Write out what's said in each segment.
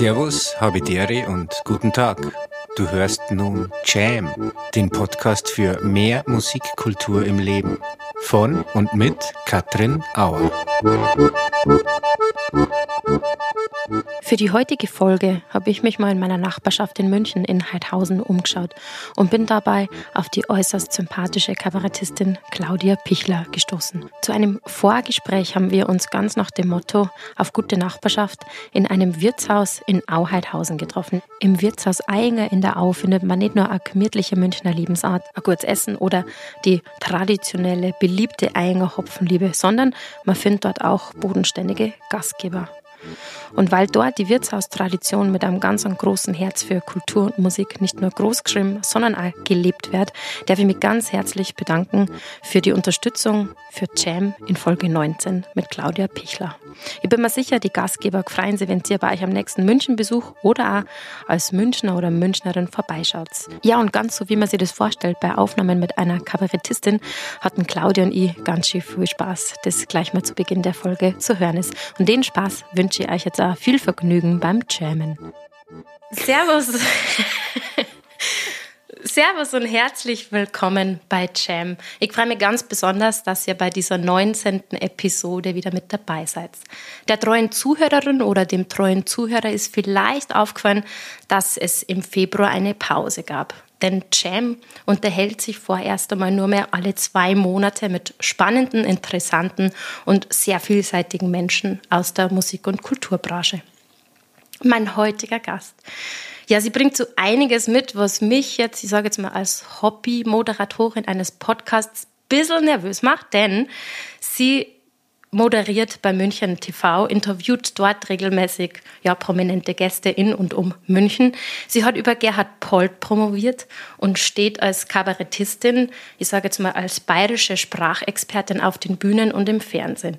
Servus, Habidere und guten Tag. Du hörst nun Jam, den Podcast für mehr Musikkultur im Leben. Von und mit Katrin Auer. Für die heutige Folge habe ich mich mal in meiner Nachbarschaft in München in Heidhausen umgeschaut und bin dabei auf die äußerst sympathische Kabarettistin Claudia Pichler gestoßen. Zu einem Vorgespräch haben wir uns ganz nach dem Motto auf gute Nachbarschaft in einem Wirtshaus in Auheidhausen getroffen. Im Wirtshaus Einger in der Au findet man nicht nur eine gemütliche Münchner Lebensart, ein gutes Essen oder die traditionelle, beliebte Einger Hopfenliebe, sondern man findet dort auch bodenständige Gastgeber. Und weil dort die Wirtshaustradition mit einem ganz großen Herz für Kultur und Musik nicht nur großgeschrieben, sondern auch gelebt wird, darf ich mich ganz herzlich bedanken für die Unterstützung für Jam in Folge 19 mit Claudia Pichler. Ich bin mir sicher, die Gastgeber freuen sich, wenn ihr bei euch am nächsten Münchenbesuch oder auch als Münchner oder Münchnerin vorbeischaut. Ja, und ganz so wie man sich das vorstellt, bei Aufnahmen mit einer Kabarettistin hatten Claudia und ich ganz schön viel Spaß, das gleich mal zu Beginn der Folge zu hören ist. Und den Spaß wünsche ich euch jetzt auch viel Vergnügen beim Jammen. Servus! Servus und herzlich willkommen bei Jam. Ich freue mich ganz besonders, dass ihr bei dieser 19. Episode wieder mit dabei seid. Der treuen Zuhörerin oder dem treuen Zuhörer ist vielleicht aufgefallen, dass es im Februar eine Pause gab. Denn Jam unterhält sich vorerst einmal nur mehr alle zwei Monate mit spannenden, interessanten und sehr vielseitigen Menschen aus der Musik- und Kulturbranche. Mein heutiger Gast ja, sie bringt so einiges mit, was mich jetzt, ich sage jetzt mal als Hobby-Moderatorin eines Podcasts ein bisschen nervös macht, denn sie moderiert bei München TV, interviewt dort regelmäßig ja, prominente Gäste in und um München. Sie hat über Gerhard Polt promoviert und steht als Kabarettistin, ich sage jetzt mal als bayerische Sprachexpertin auf den Bühnen und im Fernsehen.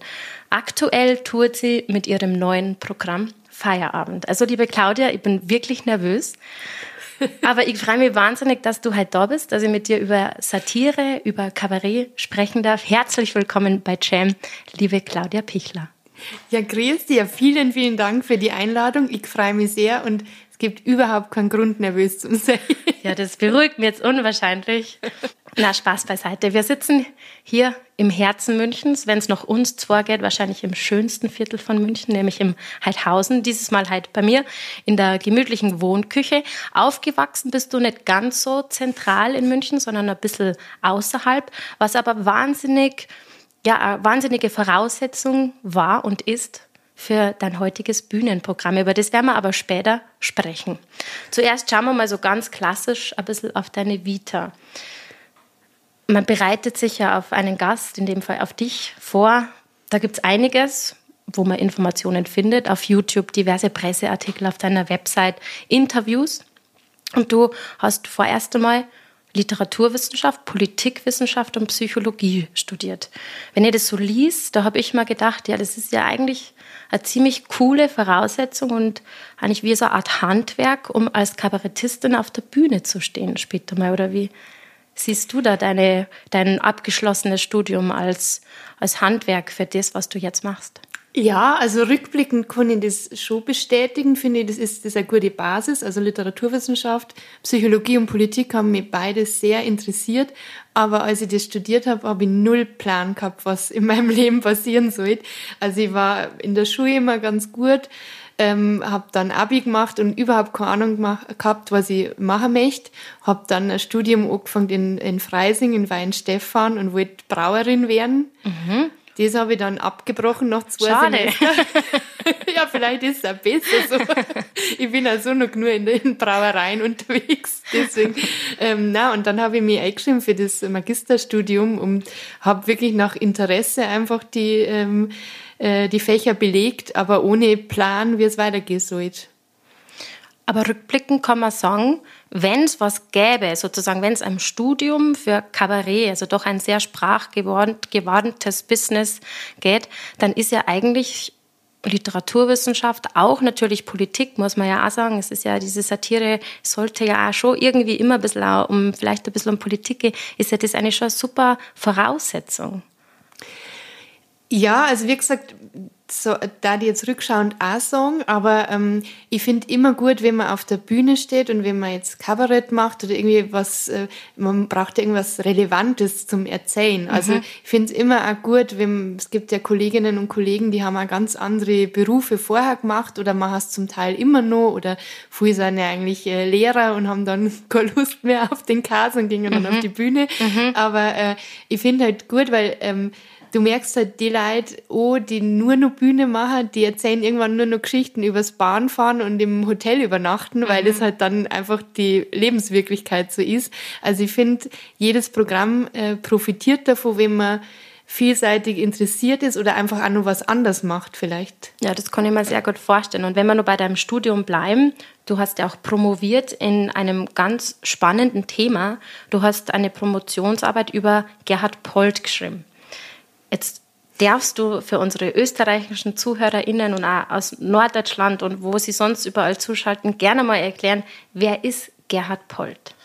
Aktuell tourt sie mit ihrem neuen Programm Feierabend. Also liebe Claudia, ich bin wirklich nervös. Aber ich freue mich wahnsinnig, dass du heute da bist, dass ich mit dir über Satire, über Kabarett sprechen darf. Herzlich willkommen bei Jam, liebe Claudia Pichler. Ja, grüß dir. Vielen, vielen Dank für die Einladung. Ich freue mich sehr und es gibt überhaupt keinen Grund, nervös zu sein. Ja, das beruhigt mich jetzt unwahrscheinlich. Na, Spaß beiseite. Wir sitzen hier im Herzen Münchens, wenn es noch uns zwei geht, wahrscheinlich im schönsten Viertel von München, nämlich im Heidhausen. Dieses Mal halt bei mir in der gemütlichen Wohnküche. Aufgewachsen bist du nicht ganz so zentral in München, sondern ein bisschen außerhalb, was aber wahnsinnig, ja, wahnsinnige Voraussetzung war und ist für dein heutiges Bühnenprogramm. Über das werden wir aber später sprechen. Zuerst schauen wir mal so ganz klassisch ein bisschen auf deine Vita man bereitet sich ja auf einen Gast, in dem Fall auf dich, vor. Da gibt es einiges, wo man Informationen findet. Auf YouTube diverse Presseartikel, auf deiner Website Interviews. Und du hast vorerst einmal Literaturwissenschaft, Politikwissenschaft und Psychologie studiert. Wenn ihr das so liest, da habe ich mal gedacht, ja, das ist ja eigentlich eine ziemlich coole Voraussetzung und eigentlich wie so eine Art Handwerk, um als Kabarettistin auf der Bühne zu stehen später mal. Oder wie, siehst du da deine, dein abgeschlossenes Studium als, als Handwerk für das, was du jetzt machst? Ja, also rückblickend kann ich das schon bestätigen. Finde ich, das ist, das ist eine gute Basis. Also Literaturwissenschaft, Psychologie und Politik haben mich beides sehr interessiert. Aber als ich das studiert habe, habe ich null Plan gehabt, was in meinem Leben passieren soll. Also ich war in der Schule immer ganz gut ähm, habe dann Abi gemacht und überhaupt keine Ahnung gemacht, gehabt, was ich machen möchte. Habe dann ein Studium angefangen in, in Freising, in Weinstefan und wollte Brauerin werden. Mhm. Das habe ich dann abgebrochen nach zwei Schade. ja, vielleicht ist es auch besser so. Ich bin also noch nur in den Brauereien unterwegs. Deswegen, ähm, na, und dann habe ich mich eingeschrieben für das Magisterstudium und habe wirklich nach Interesse einfach die ähm, äh, die Fächer belegt, aber ohne Plan, wie es weitergehen soll. Aber rückblickend kann man sagen, wenn es was gäbe, sozusagen, wenn es ein Studium für Kabarett, also doch ein sehr sprachgewandtes Business geht, dann ist ja eigentlich Literaturwissenschaft, auch natürlich Politik, muss man ja auch sagen. Es ist ja, diese Satire sollte ja auch schon irgendwie immer ein bisschen um, vielleicht ein bisschen um Politik gehen, ist ja das eigentlich schon eine super Voraussetzung. Ja, also wie gesagt, so, da die jetzt rückschauend auch sagen, aber ähm, ich finde immer gut, wenn man auf der Bühne steht und wenn man jetzt Kabarett macht oder irgendwie was, äh, man braucht irgendwas Relevantes zum Erzählen. Also mhm. ich finde es immer auch gut, wenn es gibt ja Kolleginnen und Kollegen, die haben auch ganz andere Berufe vorher gemacht oder machen es zum Teil immer noch oder viele sind ja eigentlich äh, Lehrer und haben dann keine Lust mehr auf den Kas und gingen mhm. dann auf die Bühne. Mhm. Aber äh, ich finde halt gut, weil ähm, du merkst halt die Leute, oh, die nur noch Bühne machen, die erzählen irgendwann nur noch Geschichten übers Bahnfahren und im Hotel übernachten, mhm. weil das halt dann einfach die Lebenswirklichkeit so ist. Also ich finde, jedes Programm äh, profitiert davon, wenn man vielseitig interessiert ist oder einfach auch noch was anders macht vielleicht. Ja, das kann ich mir sehr gut vorstellen. Und wenn wir nur bei deinem Studium bleiben, du hast ja auch promoviert in einem ganz spannenden Thema. Du hast eine Promotionsarbeit über Gerhard Polt geschrieben. Jetzt darfst du für unsere österreichischen ZuhörerInnen und auch aus Norddeutschland und wo sie sonst überall zuschalten, gerne mal erklären, wer ist Gerhard Polt?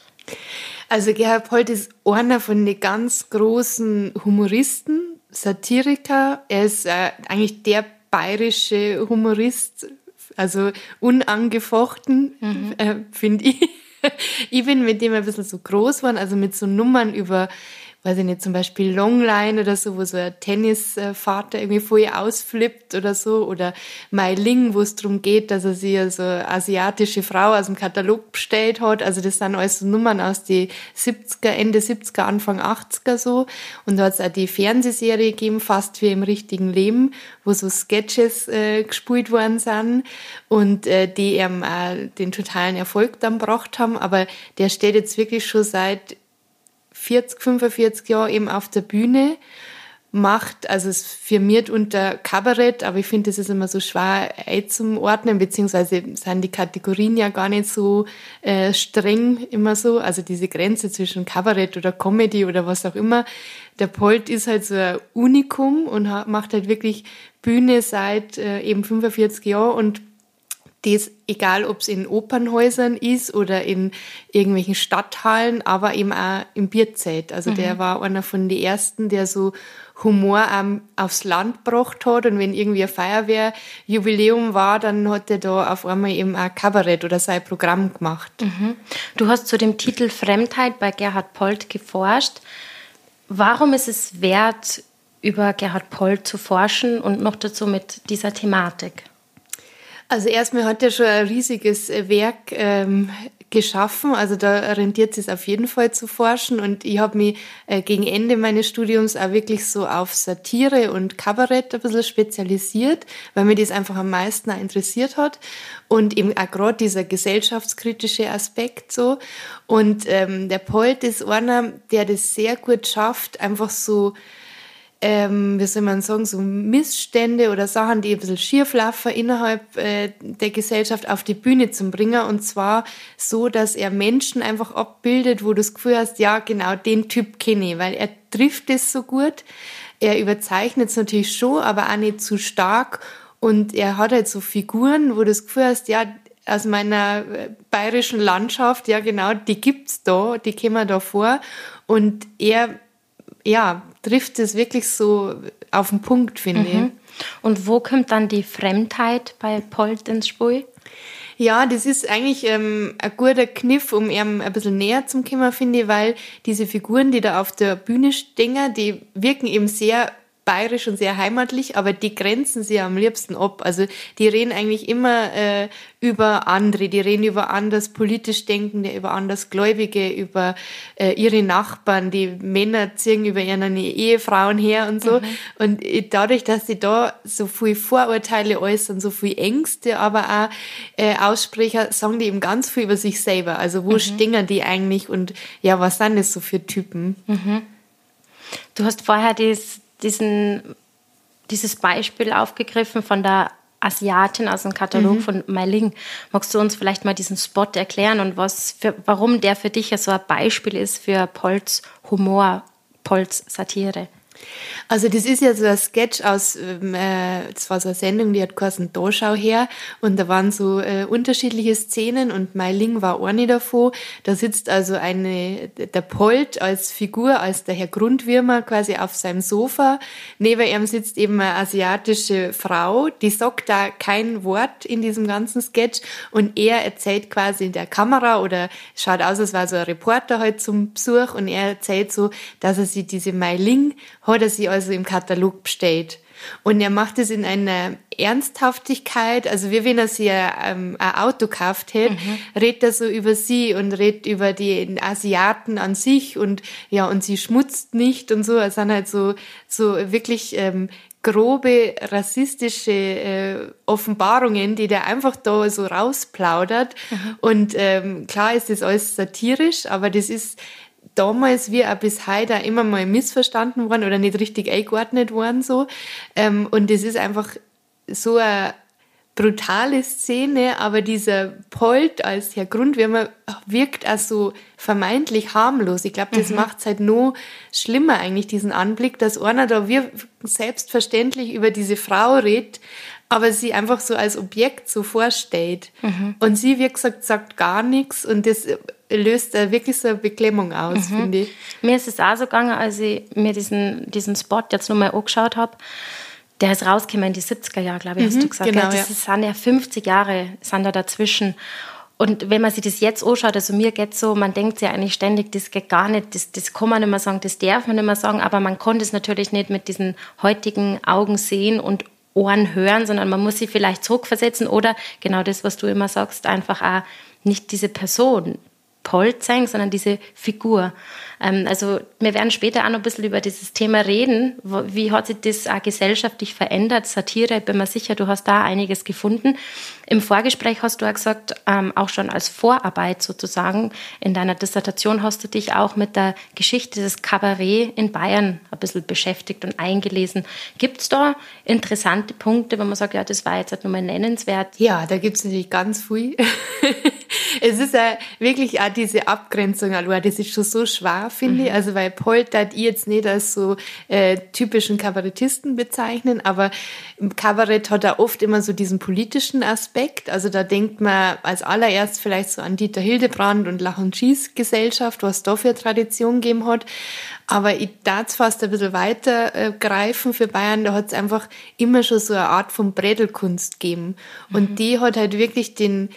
Also Gerhard Polt ist einer von den ganz großen Humoristen, Satiriker. Er ist äh, eigentlich der bayerische Humorist, also unangefochten, mhm. äh, finde ich. ich bin mit dem ein bisschen so groß geworden, also mit so Nummern über weiß ich nicht, zum Beispiel Longline oder so, wo so ein Tennisvater irgendwie vorher ausflippt oder so, oder Mai Ling, wo es darum geht, dass er sich so eine asiatische Frau aus dem Katalog bestellt hat. Also das sind alles so Nummern aus die 70er, Ende 70er, Anfang 80er so. Und da hat es auch die Fernsehserie gegeben, fast wie im richtigen Leben, wo so Sketches äh, gespielt worden sind und äh, die ihm auch den totalen Erfolg dann gebracht haben. Aber der steht jetzt wirklich schon seit 40, 45 Jahre eben auf der Bühne macht, also es firmiert unter Kabarett, aber ich finde, das ist immer so schwer einzuordnen, beziehungsweise sind die Kategorien ja gar nicht so äh, streng immer so, also diese Grenze zwischen Kabarett oder Comedy oder was auch immer. Der Polt ist halt so ein Unikum und macht halt wirklich Bühne seit äh, eben 45 Jahren und das, egal ob es in Opernhäusern ist oder in irgendwelchen Stadthallen, aber eben auch im Bierzelt. Also mhm. der war einer von den ersten, der so Humor ähm, aufs Land gebracht hat und wenn irgendwie ein Feuerwehrjubiläum war, dann hat er da auf einmal eben ein Kabarett oder sein Programm gemacht. Mhm. Du hast zu dem Titel Fremdheit bei Gerhard Polt geforscht. Warum ist es wert, über Gerhard Polt zu forschen und noch dazu mit dieser Thematik? Also erstmal hat er schon ein riesiges äh, Werk ähm, geschaffen. Also da rentiert es auf jeden Fall zu forschen. Und ich habe mich äh, gegen Ende meines Studiums auch wirklich so auf Satire und Kabarett ein bisschen spezialisiert, weil mir das einfach am meisten auch interessiert hat. Und eben auch gerade dieser gesellschaftskritische Aspekt so. Und ähm, der Polt ist einer, der das sehr gut schafft, einfach so ähm, wie soll man sagen, so Missstände oder Sachen, die ein bisschen schief laufen innerhalb äh, der Gesellschaft auf die Bühne zu bringen. Und zwar so, dass er Menschen einfach abbildet, wo du das Gefühl hast, ja, genau, den Typ kenne ich, weil er trifft es so gut. Er überzeichnet es natürlich schon, aber auch nicht zu stark. Und er hat halt so Figuren, wo du das Gefühl hast, ja, aus meiner äh, bayerischen Landschaft, ja genau, die gibt's da, die kommen da vor. Und er, ja, trifft es wirklich so auf den Punkt, finde mhm. ich. Und wo kommt dann die Fremdheit bei Polt ins Spiel? Ja, das ist eigentlich ähm, ein guter Kniff, um ihm ein bisschen näher zum kommen, finde ich, weil diese Figuren, die da auf der Bühne stehen, die wirken eben sehr bayerisch und sehr heimatlich, aber die grenzen sie am liebsten ab. Also die reden eigentlich immer äh, über andere, die reden über anders politisch Denkende, über anders Gläubige, über äh, ihre Nachbarn, die Männer ziehen über ihre Ehefrauen her und so. Mhm. Und dadurch, dass sie da so viel Vorurteile äußern, so viel Ängste, aber auch äh, Aussprecher, sagen die eben ganz viel über sich selber. Also wo mhm. stehen die eigentlich und ja, was sind das so für Typen? Mhm. Du hast vorher das diesen, dieses Beispiel aufgegriffen von der Asiatin aus dem Katalog mhm. von Meiling. Magst du uns vielleicht mal diesen Spot erklären und was für, warum der für dich ja so ein Beispiel ist für Polz Humor, Polz Satire? Also das ist ja so ein Sketch aus, ähm, äh, das war so eine Sendung, die hat geheißen Dorschau her und da waren so äh, unterschiedliche Szenen und Meiling war eine davon. Da sitzt also eine, der Polt als Figur, als der Herr Grundwürmer quasi auf seinem Sofa. Neben ihm sitzt eben eine asiatische Frau, die sagt da kein Wort in diesem ganzen Sketch und er erzählt quasi in der Kamera oder schaut aus, als war so ein Reporter halt zum Besuch und er erzählt so, dass er sich diese Meiling hat er sie also im Katalog bestellt. Und er macht es in einer Ernsthaftigkeit, also wie wenn er sich ein, ein Auto gekauft hätte, mhm. redet er so über sie und redet über die Asiaten an sich und ja, und sie schmutzt nicht und so. Es sind halt so, so wirklich ähm, grobe rassistische äh, Offenbarungen, die der einfach da so rausplaudert. Mhm. Und ähm, klar ist das alles satirisch, aber das ist damals wie auch bis heute auch immer mal missverstanden worden oder nicht richtig eingeordnet worden so. Ähm, und das ist einfach so eine brutale Szene, aber dieser Polt als Herr Grundwürmer wirkt auch so vermeintlich harmlos. Ich glaube, das mhm. macht es halt noch schlimmer eigentlich, diesen Anblick, dass einer da wie selbstverständlich über diese Frau redet, aber sie einfach so als Objekt so vorstellt. Mhm. Und sie, wie gesagt, sagt gar nichts und das löst da wirklich so eine Beklemmung aus, mhm. finde ich. Mir ist es auch so gegangen, als ich mir diesen, diesen Spot jetzt nochmal angeschaut habe. Der ist rausgekommen in die 70er Jahre, glaube ich, mhm, hast du gesagt. Genau, das ja. sind ja 50 Jahre sind da dazwischen. Und wenn man sich das jetzt anschaut, also mir geht so, man denkt sich eigentlich ständig, das geht gar nicht, das, das kann man nicht mehr sagen, das darf man nicht mehr sagen, aber man konnte es natürlich nicht mit diesen heutigen Augen sehen und Ohren hören, sondern man muss sie vielleicht zurückversetzen oder genau das, was du immer sagst, einfach auch nicht diese Person Polt sein, sondern diese Figur. Ähm, also wir werden später auch noch ein bisschen über dieses Thema reden. Wie hat sich das auch gesellschaftlich verändert? Satire, ich bin mir sicher, du hast da einiges gefunden. Im Vorgespräch hast du ja gesagt, ähm, auch schon als Vorarbeit sozusagen in deiner Dissertation hast du dich auch mit der Geschichte des Kabarett in Bayern ein bisschen beschäftigt und eingelesen. Gibt es da interessante Punkte, wo man sagt, ja, das war jetzt halt nochmal nennenswert? Ja, da gibt es natürlich ganz viel. es ist ja wirklich auch diese Abgrenzung, allein, das ist schon so schwer, finde mhm. ich. Also, weil Poltert ich jetzt nicht als so äh, typischen Kabarettisten bezeichnen, aber Kabarett hat da oft immer so diesen politischen Aspekt. Also, da denkt man als allererst vielleicht so an Dieter Hildebrand und Lach- und Schießgesellschaft, was da für Tradition gegeben hat. Aber ich darf fast ein bisschen weiter äh, greifen für Bayern. Da hat es einfach immer schon so eine Art von Brädelkunst gegeben. Und mhm. die hat halt wirklich den,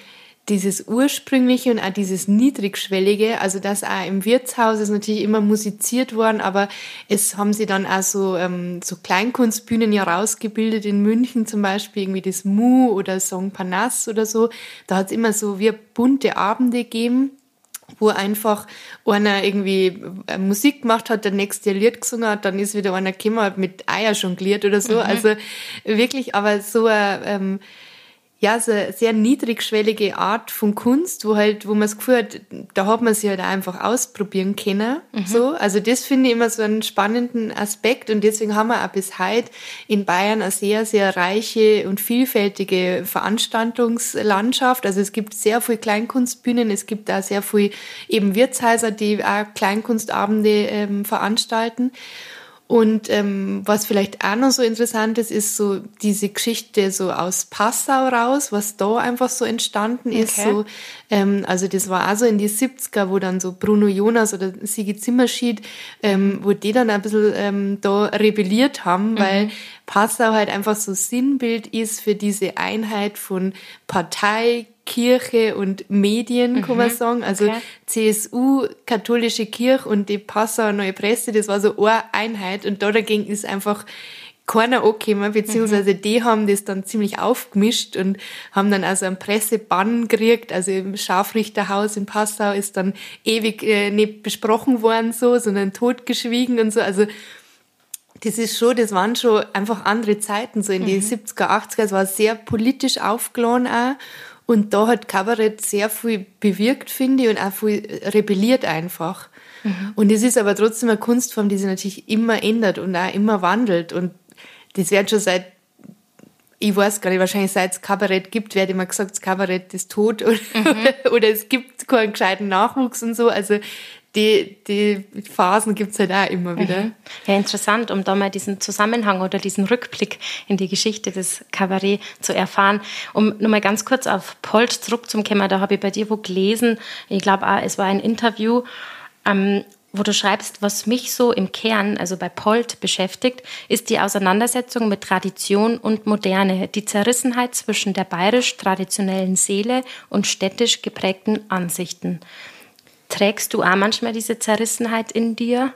dieses ursprüngliche und auch dieses niedrigschwellige, also das auch im Wirtshaus ist natürlich immer musiziert worden, aber es haben sie dann auch so, ähm, so Kleinkunstbühnen ja rausgebildet in München zum Beispiel, irgendwie das Mu oder Song Panas oder so. Da hat es immer so wie bunte Abende gegeben wo einfach einer irgendwie äh, Musik gemacht hat, der nächste Lied gesungen hat, dann ist wieder einer gekommen, mit Eier jongliert oder so. Mhm. Also wirklich, aber so ein, ähm, ja, so eine sehr niedrigschwellige Art von Kunst, wo halt, wo man das Gefühl hat, da hat man sich halt einfach ausprobieren können. Mhm. So. Also das finde ich immer so einen spannenden Aspekt und deswegen haben wir auch bis heute in Bayern eine sehr, sehr reiche und vielfältige Veranstaltungslandschaft. Also es gibt sehr viele Kleinkunstbühnen, es gibt da sehr viele eben Wirtshäuser, die auch Kleinkunstabende ähm, veranstalten. Und ähm, was vielleicht auch noch so interessant ist, ist so diese Geschichte so aus Passau raus, was da einfach so entstanden ist. Okay. So, ähm, also das war also in die 70er, wo dann so Bruno Jonas oder Sigi Zimmerschied, ähm, wo die dann ein bisschen ähm, da rebelliert haben, mhm. weil Passau halt einfach so Sinnbild ist für diese Einheit von Partei, Kirche und Medien, mhm. kann man sagen. Also okay. CSU, katholische Kirche und die Passauer Neue Presse, das war so eine Einheit und da dagegen ist einfach keiner angekommen, beziehungsweise mhm. die haben das dann ziemlich aufgemischt und haben dann also einen Pressebann gekriegt. Also im Scharfrichterhaus in Passau ist dann ewig äh, nicht besprochen worden so, sondern totgeschwiegen und so. Also das ist schon, das waren schon einfach andere Zeiten, so in mhm. die 70er, 80er. Es war sehr politisch aufgeladen auch. Und da hat Kabarett sehr viel bewirkt, finde ich, und auch viel rebelliert einfach. Mhm. Und es ist aber trotzdem eine Kunstform, die sich natürlich immer ändert und auch immer wandelt. Und das wird schon seit, ich weiß gar nicht, wahrscheinlich seit es Kabarett gibt, wird immer gesagt, das Kabarett ist tot oder, mhm. oder es gibt keinen gescheiten Nachwuchs und so. Also die, die Phasen gibt es halt auch immer wieder. Mhm. Ja, interessant, um da mal diesen Zusammenhang oder diesen Rückblick in die Geschichte des Kabarett zu erfahren. Um nochmal ganz kurz auf Polt zurückzukommen, da habe ich bei dir wo gelesen, ich glaube es war ein Interview, ähm, wo du schreibst, was mich so im Kern, also bei Polt, beschäftigt, ist die Auseinandersetzung mit Tradition und Moderne, die Zerrissenheit zwischen der bayerisch-traditionellen Seele und städtisch geprägten Ansichten. Trägst du auch manchmal diese Zerrissenheit in dir?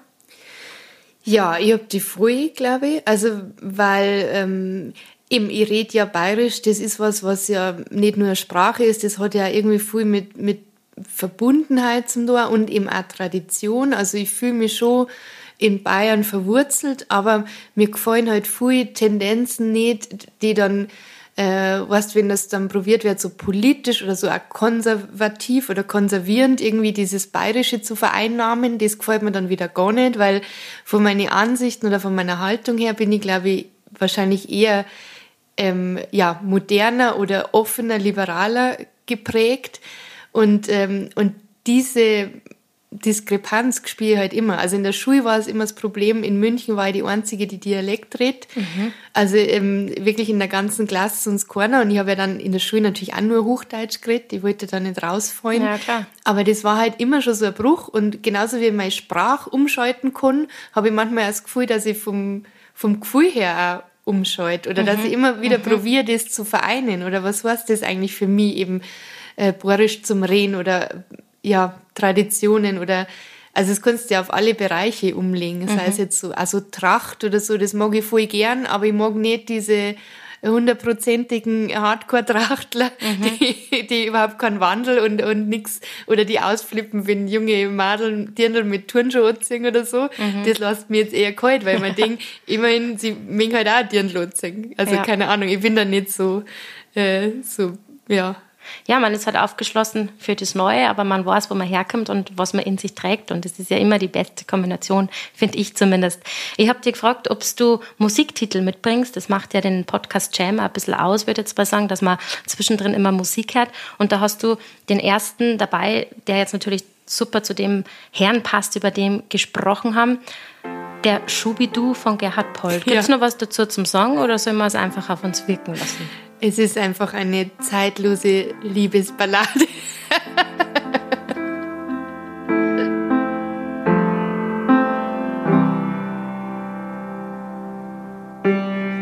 Ja, ich habe die früh, glaube ich. Also, weil ähm, eben, ich rede ja bayerisch, das ist was, was ja nicht nur eine Sprache ist, das hat ja irgendwie viel mit, mit Verbundenheit zum Tor und eben auch Tradition. Also ich fühle mich schon in Bayern verwurzelt, aber mir gefallen halt viele Tendenzen nicht, die dann, äh, weißt, wenn das dann probiert wird, so politisch oder so auch konservativ oder konservierend irgendwie dieses Bayerische zu vereinnahmen, das gefällt mir dann wieder gar nicht, weil von meinen Ansichten oder von meiner Haltung her bin ich, glaube ich, wahrscheinlich eher ähm, ja, moderner oder offener, liberaler geprägt. Und, ähm, und diese Diskrepanz spiele ich halt immer. Also in der Schule war es immer das Problem, in München war ich die Einzige, die Dialekt redet. Mhm. Also ähm, wirklich in der ganzen Klasse sonst keiner. Und ich habe ja dann in der Schule natürlich auch nur Hochdeutsch geredet. Ich wollte da nicht rausfallen. Ja, klar. Aber das war halt immer schon so ein Bruch. Und genauso wie ich meine Sprache umschalten kann, habe ich manchmal das Gefühl, dass ich vom, vom Gefühl her auch umschalte. Oder mhm. dass ich immer wieder mhm. probiere, das zu vereinen. Oder was heißt das eigentlich für mich eben? Äh, Borisch zum Rehen oder ja, Traditionen oder also das kannst du ja auf alle Bereiche umlegen. Das mhm. heißt jetzt so, also Tracht oder so, das mag ich voll gern, aber ich mag nicht diese hundertprozentigen Hardcore-Trachtler, mhm. die, die überhaupt keinen Wandel und, und nix, oder die ausflippen, wenn junge Madeln Dirndl mit Turnschuhe anziehen oder so. Mhm. Das lässt mir jetzt eher kalt, weil man denkt, immerhin, sie mögen halt auch Dirndl anziehen. Also ja. keine Ahnung, ich bin da nicht so, äh, so, ja, ja, man ist halt aufgeschlossen für das Neue, aber man weiß, wo man herkommt und was man in sich trägt. Und das ist ja immer die beste Kombination, finde ich zumindest. Ich habe dir gefragt, ob du Musiktitel mitbringst. Das macht ja den Podcast Jam ein bisschen aus, würde ich jetzt mal sagen, dass man zwischendrin immer Musik hört. Und da hast du den ersten dabei, der jetzt natürlich super zu dem Herrn passt, über den gesprochen haben. Der Schubidu von Gerhard Poll. Gibt es ja. noch was dazu zum Song oder sollen wir es einfach auf uns wirken lassen? Es ist einfach eine zeitlose Liebesballade.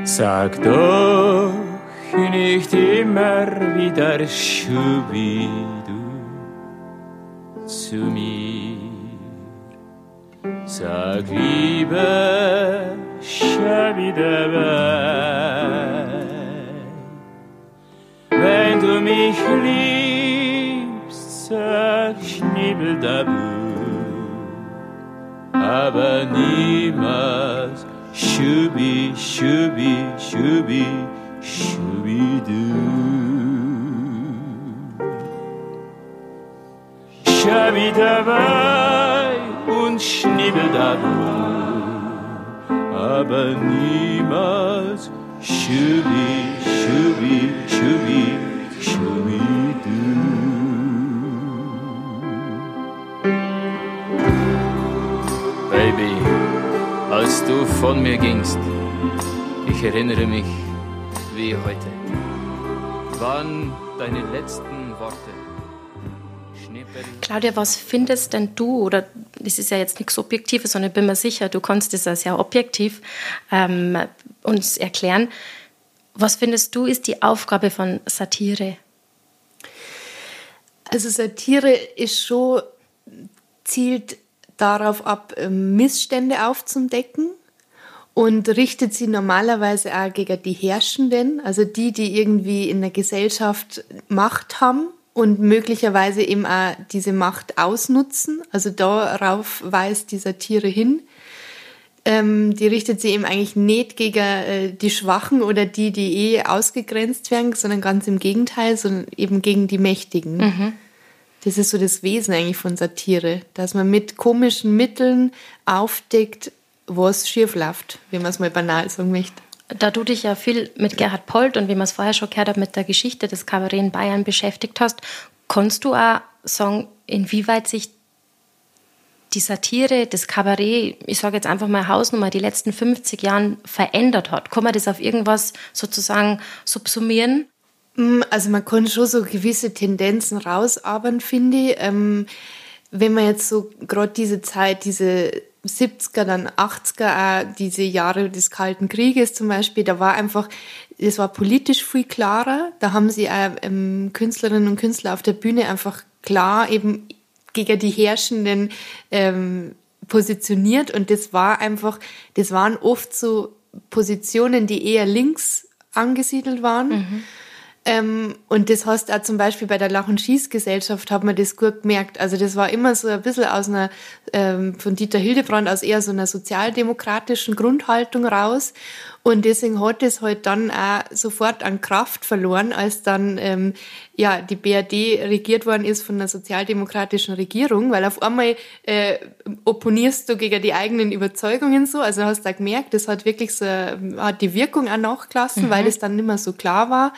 Sag doch nicht immer wieder Schubidu zu mir. Sag lieber Schubidu du mich liebst, sag Schnibbeldabu, aber niemals Schubi, Schubi, Schubi, Schubidu. Schabi dabei und Schnibbeldabu, aber niemals Schubi, Schubi, Schubi, Schubi-Du. Baby, als du von mir gingst, ich erinnere mich wie heute, waren deine letzten Worte. Claudia, was findest denn du, oder das ist ja jetzt nichts Objektives, sondern ich bin mir sicher, du kannst das ja sehr objektiv ähm, uns erklären. Was findest du, ist die Aufgabe von Satire? Also Satire ist schon, zielt darauf ab, ähm, Missstände aufzudecken und richtet sie normalerweise auch gegen die Herrschenden, also die, die irgendwie in der Gesellschaft Macht haben und möglicherweise eben auch diese Macht ausnutzen. Also darauf weist die Satire hin. Ähm, die richtet sich eben eigentlich nicht gegen äh, die Schwachen oder die, die eh ausgegrenzt werden, sondern ganz im Gegenteil, sondern eben gegen die Mächtigen. Mhm. Das ist so das Wesen eigentlich von Satire, dass man mit komischen Mitteln aufdeckt, was schief läuft, wie man es mal banal sagen möchte. Da du dich ja viel mit Gerhard Polt und wie man es vorher schon gehört hat, mit der Geschichte des Kabarett in Bayern beschäftigt hast, kannst du auch sagen, inwieweit sich die Satire, das Kabarett, ich sage jetzt einfach mal Hausnummer, die letzten 50 Jahren verändert hat? Kann man das auf irgendwas sozusagen subsumieren? Mm, also man kann schon so gewisse Tendenzen rausarbeiten, finde ich. Ähm, wenn man jetzt so gerade diese Zeit, diese 70er, dann 80er, auch diese Jahre des Kalten Krieges zum Beispiel, da war einfach, es war politisch viel klarer. Da haben sie auch ähm, Künstlerinnen und Künstler auf der Bühne einfach klar eben gegen die Herrschenden ähm, positioniert und das war einfach, das waren oft so Positionen, die eher links angesiedelt waren. Mhm. Ähm, und das hast auch zum Beispiel bei der Lach- und Schießgesellschaft hat man das gut gemerkt. Also das war immer so ein bisschen aus einer, ähm, von Dieter Hildebrand aus eher so einer sozialdemokratischen Grundhaltung raus. Und deswegen hat es halt dann auch sofort an Kraft verloren, als dann ähm, ja die BRD regiert worden ist von einer sozialdemokratischen Regierung, weil auf einmal äh, opponierst du gegen die eigenen Überzeugungen so. Also hast du gemerkt, das hat wirklich so hat die Wirkung auch nachgelassen, mhm. weil es dann nicht mehr so klar war.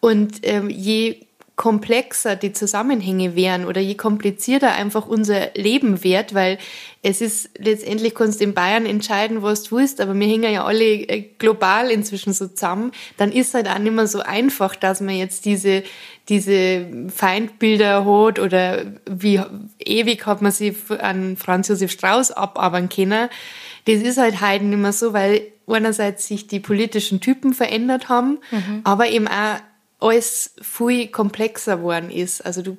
Und ähm, je komplexer die Zusammenhänge wären oder je komplizierter einfach unser Leben wird, weil es ist letztendlich kannst du in Bayern entscheiden, was du willst, aber wir hängen ja alle äh, global inzwischen so zusammen, dann ist halt auch nicht mehr so einfach, dass man jetzt diese, diese Feindbilder hat oder wie ewig hat man sie an Franz Josef Strauß abarbeiten können. Das ist halt heute nicht mehr so, weil einerseits sich die politischen Typen verändert haben, mhm. aber eben auch alles viel komplexer geworden ist. Also du,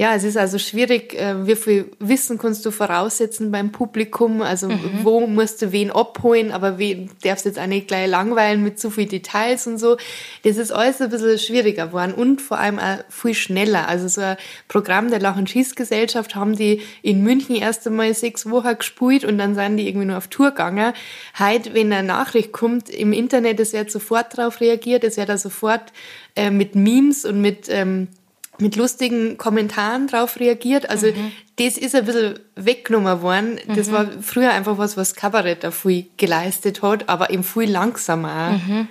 ja, es ist also schwierig, äh, wie viel Wissen kannst du voraussetzen beim Publikum, also mhm. wo musst du wen abholen, aber wen darfst jetzt auch nicht gleich langweilen mit zu viel Details und so. Das ist alles ein bisschen schwieriger geworden und vor allem auch viel schneller. Also so ein Programm der Lach- und Schießgesellschaft haben die in München erst einmal sechs Wochen gespielt und dann sind die irgendwie nur auf Tour gegangen. Heute, wenn eine Nachricht kommt im Internet, es wird sofort darauf reagiert, es wird da sofort äh, mit Memes und mit ähm, mit lustigen Kommentaren drauf reagiert. Also mhm. das ist ein bisschen weggenommen worden. Das mhm. war früher einfach was, was Kabarett da viel geleistet hat, aber eben viel langsamer. Mhm.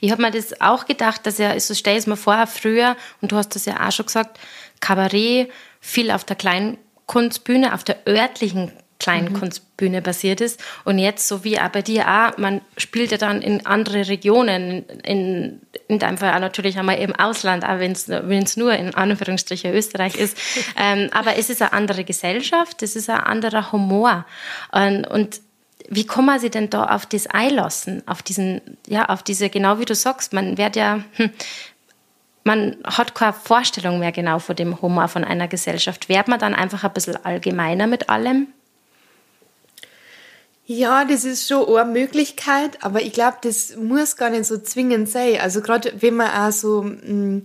Ich habe mir das auch gedacht, dass ja, so stell es mir vorher früher, und du hast das ja auch schon gesagt, Kabarett viel auf der Kleinkunstbühne, auf der örtlichen kleinen mhm. Kunstbühne basiert ist. Und jetzt, so wie bei dir auch, man spielt ja dann in andere Regionen, in, in deinem Fall auch natürlich einmal im Ausland, auch wenn es nur in Anführungsstrichen Österreich ist. ähm, aber es ist eine andere Gesellschaft, es ist ein anderer Humor. Und, und wie kann man sich denn da auf das einlassen? Auf diesen, ja, auf diese, genau wie du sagst, man wird ja, hm, man hat keine Vorstellung mehr genau von dem Humor von einer Gesellschaft. Wird man dann einfach ein bisschen allgemeiner mit allem? Ja, das ist schon eine Möglichkeit, aber ich glaube, das muss gar nicht so zwingend sein. Also gerade wenn man auch so, mm,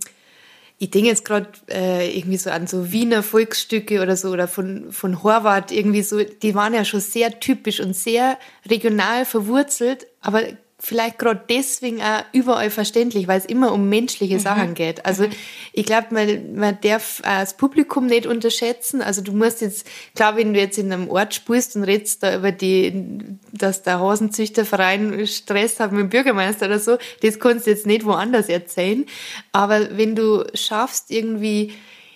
ich denke jetzt gerade äh, irgendwie so an so Wiener Volksstücke oder so oder von, von Horvath irgendwie so, die waren ja schon sehr typisch und sehr regional verwurzelt, aber vielleicht gerade deswegen auch überall verständlich, weil es immer um menschliche mhm. Sachen geht. Also mhm. ich glaube, man, man darf das Publikum nicht unterschätzen. Also du musst jetzt, klar, wenn du jetzt in einem Ort spielst und redest da über die, dass der Hasenzüchterverein Stress hat mit dem Bürgermeister oder so, das kannst du jetzt nicht woanders erzählen. Aber wenn du schaffst, irgendwie,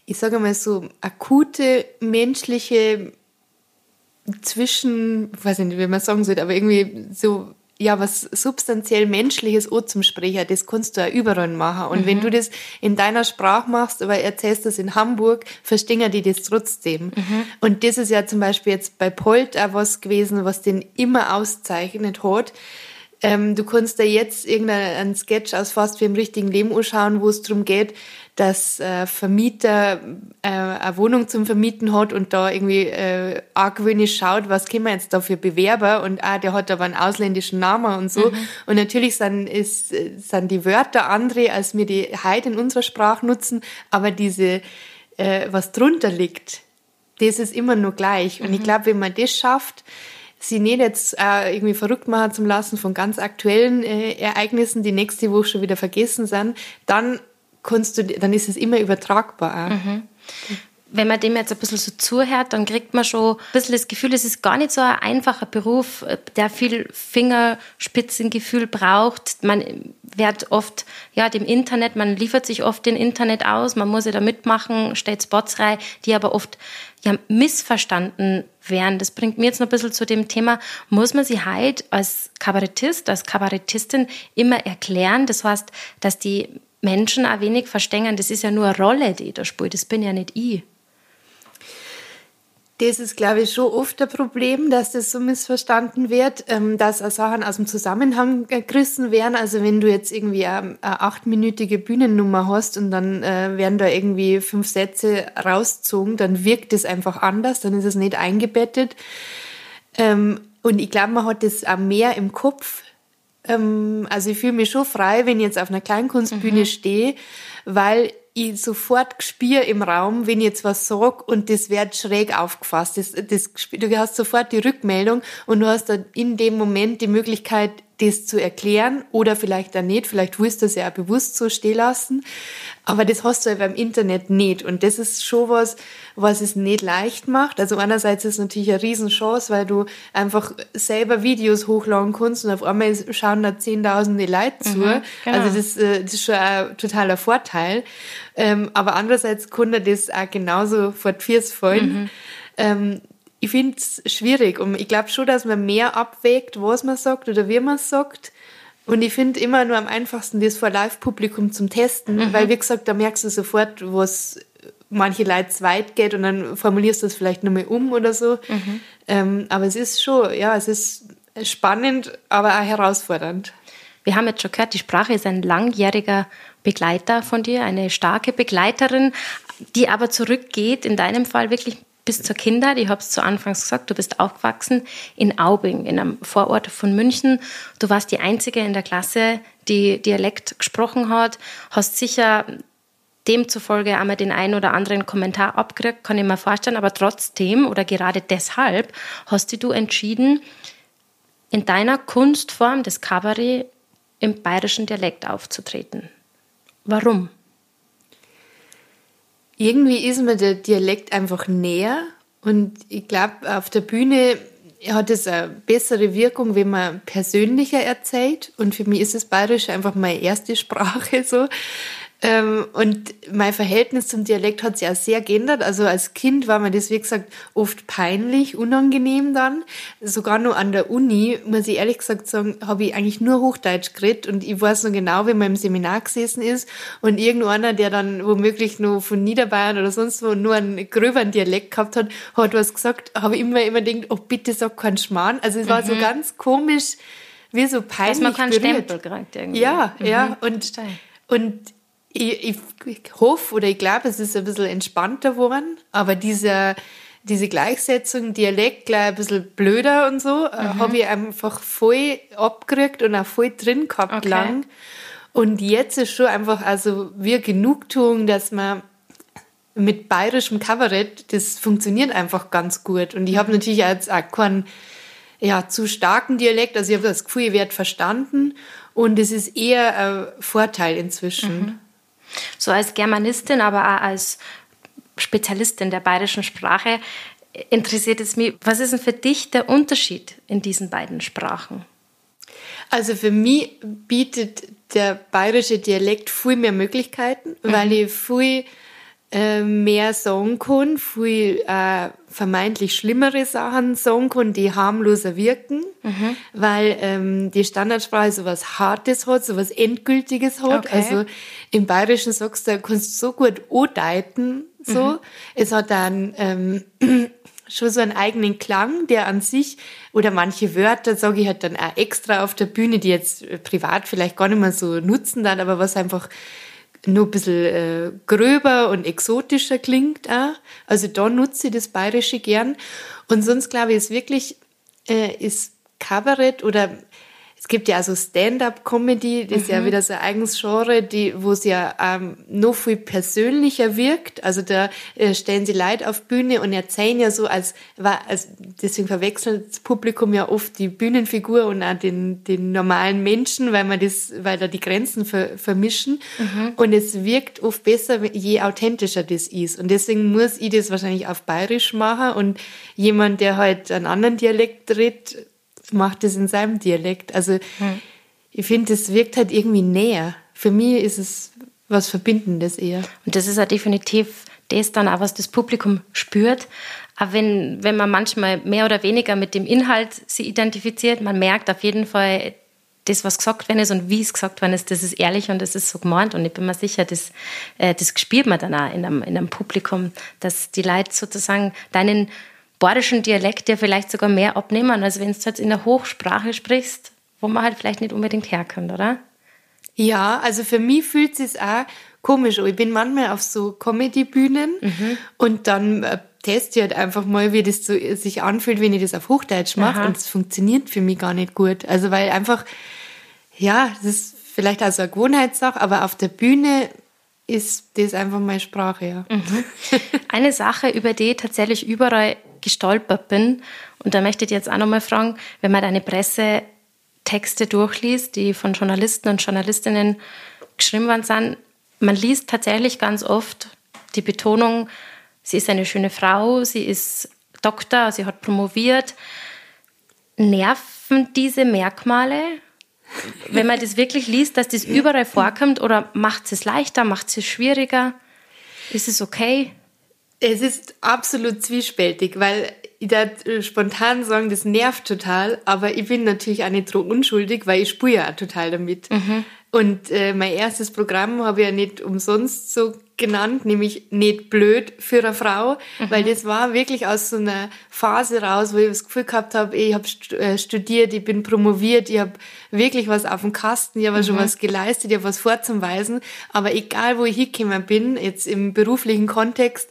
ich sage mal so, akute menschliche zwischen, weiß ich nicht, wie man sagen soll, aber irgendwie so ja, was substanziell Menschliches auch zum Sprecher, das kannst du ja überall machen. Und mhm. wenn du das in deiner Sprache machst, aber erzählst das in Hamburg, verstehen die das trotzdem. Mhm. Und das ist ja zum Beispiel jetzt bei Polt auch was gewesen, was den immer auszeichnet hat. Ähm, du kannst da jetzt irgendeinen Sketch aus fast wie im richtigen Leben anschauen, wo es darum geht, dass äh, Vermieter äh, eine Wohnung zum Vermieten hat und da irgendwie äh, argwöhnisch schaut, was können wir jetzt da für Bewerber und ah, der hat aber einen ausländischen Namen und so. Mhm. Und natürlich sind, ist, sind die Wörter andere, als wir die heute in unserer Sprache nutzen, aber diese, äh, was drunter liegt, das ist immer nur gleich. Und ich mhm. glaube, wenn man das schafft, sie nicht jetzt äh, irgendwie verrückt machen zum lassen von ganz aktuellen äh, Ereignissen, die nächste Woche schon wieder vergessen sind, dann kannst du, dann ist es immer übertragbar. Mhm. wenn man dem jetzt ein bisschen so zuhört, dann kriegt man schon ein bisschen das Gefühl, es ist gar nicht so ein einfacher Beruf, der viel Fingerspitzengefühl braucht. Man wird oft, ja, dem Internet, man liefert sich oft den Internet aus, man muss ja da mitmachen, stellt Spots rein, die aber oft ja, missverstanden werden. Das bringt mir jetzt noch ein bisschen zu dem Thema, muss man sie halt als Kabarettist, als Kabarettistin immer erklären? Das heißt, dass die Menschen auch wenig verstehen, das ist ja nur eine Rolle, die ich da spiele, das bin ja nicht ich. Das ist, glaube ich, schon oft ein Problem, dass das so missverstanden wird, ähm, dass Sachen aus dem Zusammenhang gerissen werden. Also wenn du jetzt irgendwie eine, eine achtminütige Bühnennummer hast und dann äh, werden da irgendwie fünf Sätze rausgezogen, dann wirkt es einfach anders, dann ist es nicht eingebettet. Ähm, und ich glaube, man hat das auch mehr im Kopf. Ähm, also ich fühle mich schon frei, wenn ich jetzt auf einer Kleinkunstbühne mhm. stehe, weil ich sofort spüre im Raum, wenn ich jetzt was sag und das wird schräg aufgefasst. Das, das, du hast sofort die Rückmeldung und du hast dann in dem Moment die Möglichkeit, das zu erklären oder vielleicht auch nicht. Vielleicht willst du es ja auch bewusst so stehen lassen. Aber das hast du ja beim Internet nicht. Und das ist schon was, was es nicht leicht macht. Also einerseits ist es natürlich eine Riesenchance, weil du einfach selber Videos hochladen kannst und auf einmal schauen da zehntausende Leute zu. Mhm, genau. Also das, äh, das ist schon ein totaler Vorteil. Ähm, aber andererseits konnte das auch genauso Füße fallen. Mhm. Ich finde es schwierig und ich glaube schon, dass man mehr abwägt, was man sagt oder wie man sagt. Und ich finde immer nur am einfachsten das vor Live-Publikum zum Testen, mhm. weil wie gesagt, da merkst du sofort, was manche Leute zu weit geht und dann formulierst du das vielleicht nochmal um oder so. Mhm. Ähm, aber es ist schon, ja, es ist spannend, aber auch herausfordernd. Wir haben jetzt schon gehört, die Sprache ist ein langjähriger Begleiter von dir, eine starke Begleiterin, die aber zurückgeht, in deinem Fall wirklich bis zur Kindheit. Ich habe es zu Anfangs gesagt, du bist aufgewachsen in Aubing, in einem Vorort von München. Du warst die Einzige in der Klasse, die Dialekt gesprochen hat, hast sicher demzufolge einmal den einen oder anderen Kommentar abgekriegt, kann ich mir vorstellen, aber trotzdem oder gerade deshalb hast du entschieden, in deiner Kunstform des Kabarett im bayerischen Dialekt aufzutreten. Warum? Irgendwie ist mir der Dialekt einfach näher und ich glaube, auf der Bühne hat es eine bessere Wirkung, wenn man persönlicher erzählt. Und für mich ist das Bayerische einfach meine erste Sprache so. Ähm, und mein Verhältnis zum Dialekt hat sich auch sehr geändert. Also als Kind war mir das, wie gesagt, oft peinlich, unangenehm dann. Sogar nur an der Uni, muss ich ehrlich gesagt sagen, habe ich eigentlich nur Hochdeutsch geredet. Und ich weiß noch genau, wie man im Seminar gesessen ist und irgendeiner, der dann womöglich nur von Niederbayern oder sonst wo nur einen gröberen Dialekt gehabt hat, hat was gesagt, habe ich immer, immer gedacht, oh bitte sag keinen Schmarrn. Also es war mhm. so ganz komisch, wie so peinlich Dass man keinen berührt. Stempel kriegt irgendwie. Ja, mhm. ja. Und, und ich, ich, hoffe oder ich glaube, es ist ein bisschen entspannter geworden, aber diese, diese Gleichsetzung, Dialekt gleich ein bisschen blöder und so, äh, mhm. habe ich einfach voll abgerückt und auch voll drin gehabt okay. lang. Und jetzt ist schon einfach also wie Genugtuung, dass man mit bayerischem Kabarett, das funktioniert einfach ganz gut. Und ich habe natürlich jetzt auch keinen ja, zu starken Dialekt, also ich habe das Gefühl, ich werde verstanden und es ist eher ein Vorteil inzwischen. Mhm. So als Germanistin, aber auch als Spezialistin der bayerischen Sprache interessiert es mich, was ist denn für dich der Unterschied in diesen beiden Sprachen? Also für mich bietet der bayerische Dialekt viel mehr Möglichkeiten, mhm. weil ich viel äh, mehr sagen kann, viel äh, vermeintlich schlimmere Sachen sagen kann, die harmloser wirken, mhm. weil ähm, die Standardsprache so was Hartes hat, so was Endgültiges hat. Okay. Also im Bayerischen sagst du, kannst du so gut andeuten, so. Mhm. Es hat dann ähm, schon so einen eigenen Klang, der an sich, oder manche Wörter sage ich halt dann auch extra auf der Bühne, die jetzt privat vielleicht gar nicht mehr so nutzen dann, aber was einfach nur ein bisschen äh, gröber und exotischer klingt auch. Also da nutze ich das Bayerische gern. Und sonst glaube ich, ist wirklich, äh, ist Kabarett oder es gibt ja also Stand-up-Comedy, das ist ja wieder so ein eigenes Genre, die, wo es ja ähm, noch viel persönlicher wirkt. Also da äh, stellen sie Leute auf Bühne und erzählen ja so, als, als deswegen verwechselt das Publikum ja oft die Bühnenfigur und auch den, den normalen Menschen, weil man das, weil da die Grenzen ver, vermischen. Mhm. Und es wirkt oft besser, je authentischer das ist. Und deswegen muss ich das wahrscheinlich auf Bayerisch machen und jemand, der halt einen anderen Dialekt redet, macht es in seinem Dialekt. Also hm. ich finde, es wirkt halt irgendwie näher. Für mich ist es was Verbindendes eher. Und das ist ja definitiv das dann auch, was das Publikum spürt. Aber wenn, wenn man manchmal mehr oder weniger mit dem Inhalt sie identifiziert, man merkt auf jeden Fall, das, was gesagt worden ist und wie es gesagt worden ist, das ist ehrlich und das ist so gemeint. Und ich bin mir sicher, das, äh, das spürt man dann auch in einem, in einem Publikum, dass die Leute sozusagen deinen bayerischen Dialekt ja vielleicht sogar mehr abnehmen, als wenn du jetzt in der Hochsprache sprichst, wo man halt vielleicht nicht unbedingt herkommt, oder? Ja, also für mich fühlt es sich auch komisch an. Ich bin manchmal auf so Comedy-Bühnen mhm. und dann äh, teste ich halt einfach mal, wie das so sich anfühlt, wenn ich das auf Hochdeutsch mache und es funktioniert für mich gar nicht gut. Also weil einfach, ja, das ist vielleicht auch so eine Gewohnheitssache, aber auf der Bühne ist das einfach meine Sprache, ja. Mhm. Eine Sache, über die ich tatsächlich überall gestolpert bin, und da möchte ich jetzt auch nochmal fragen, wenn man deine Pressetexte durchliest, die von Journalisten und Journalistinnen geschrieben worden sind, man liest tatsächlich ganz oft die Betonung, sie ist eine schöne Frau, sie ist Doktor, sie hat promoviert. Nerven diese Merkmale wenn man das wirklich liest, dass das überall vorkommt oder macht es leichter, macht es schwieriger? Ist es okay? Es ist absolut zwiespältig, weil ich da spontan sagen, das nervt total, aber ich bin natürlich auch nicht so unschuldig, weil ich spüre ja auch total damit. Mhm. Und äh, mein erstes Programm habe ich ja nicht umsonst so genannt, nämlich nicht blöd für eine Frau, mhm. weil das war wirklich aus so einer Phase raus, wo ich das Gefühl gehabt habe, ich habe äh, studiert, ich bin promoviert, ich habe wirklich was auf dem Kasten, ich habe mhm. schon was geleistet, ich habe was vorzuweisen, aber egal wo ich hingekommen bin, jetzt im beruflichen Kontext,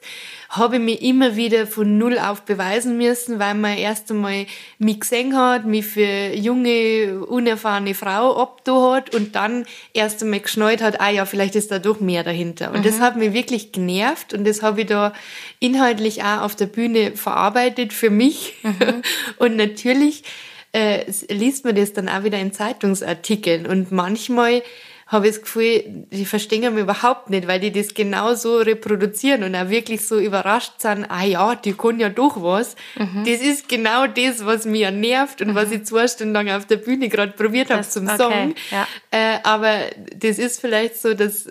habe ich mich immer wieder von Null auf beweisen müssen, weil man erst einmal mich gesehen hat, mich für junge, unerfahrene Frau abgetan hat und dann erst einmal geschnallt hat, ah ja, vielleicht ist da doch mehr dahinter. Und mhm. das hat mich wirklich genervt und das habe ich da inhaltlich auch auf der Bühne verarbeitet für mich. Mhm. und natürlich äh, liest man das dann auch wieder in Zeitungsartikeln und manchmal habe ich das Gefühl, die verstehen mich überhaupt nicht, weil die das genau so reproduzieren und auch wirklich so überrascht sind, ah ja, die können ja doch was. Mhm. Das ist genau das, was mir nervt und mhm. was ich zwei Stunden lang auf der Bühne gerade probiert habe zum okay. Song. Ja. Äh, aber das ist vielleicht so, dass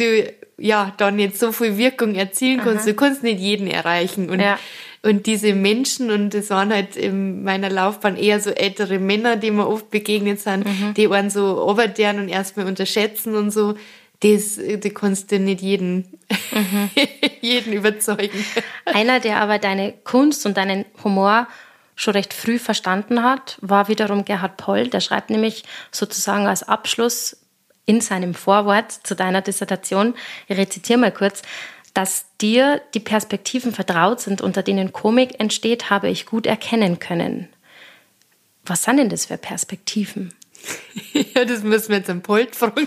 du ja da nicht so viel Wirkung erzielen kannst. Mhm. Du kannst nicht jeden erreichen. Und ja. Und diese Menschen, und das waren halt in meiner Laufbahn eher so ältere Männer, die mir oft begegnet sind, mhm. die waren so oberdern und erstmal unterschätzen und so. Das, die kannst du nicht jeden, mhm. jeden überzeugen. Einer, der aber deine Kunst und deinen Humor schon recht früh verstanden hat, war wiederum Gerhard Poll. Der schreibt nämlich sozusagen als Abschluss in seinem Vorwort zu deiner Dissertation, ich rezitiere mal kurz, dass dir die Perspektiven vertraut sind, unter denen Komik entsteht, habe ich gut erkennen können. Was sind denn das für Perspektiven? ja, das müssen wir jetzt am Polt fragen.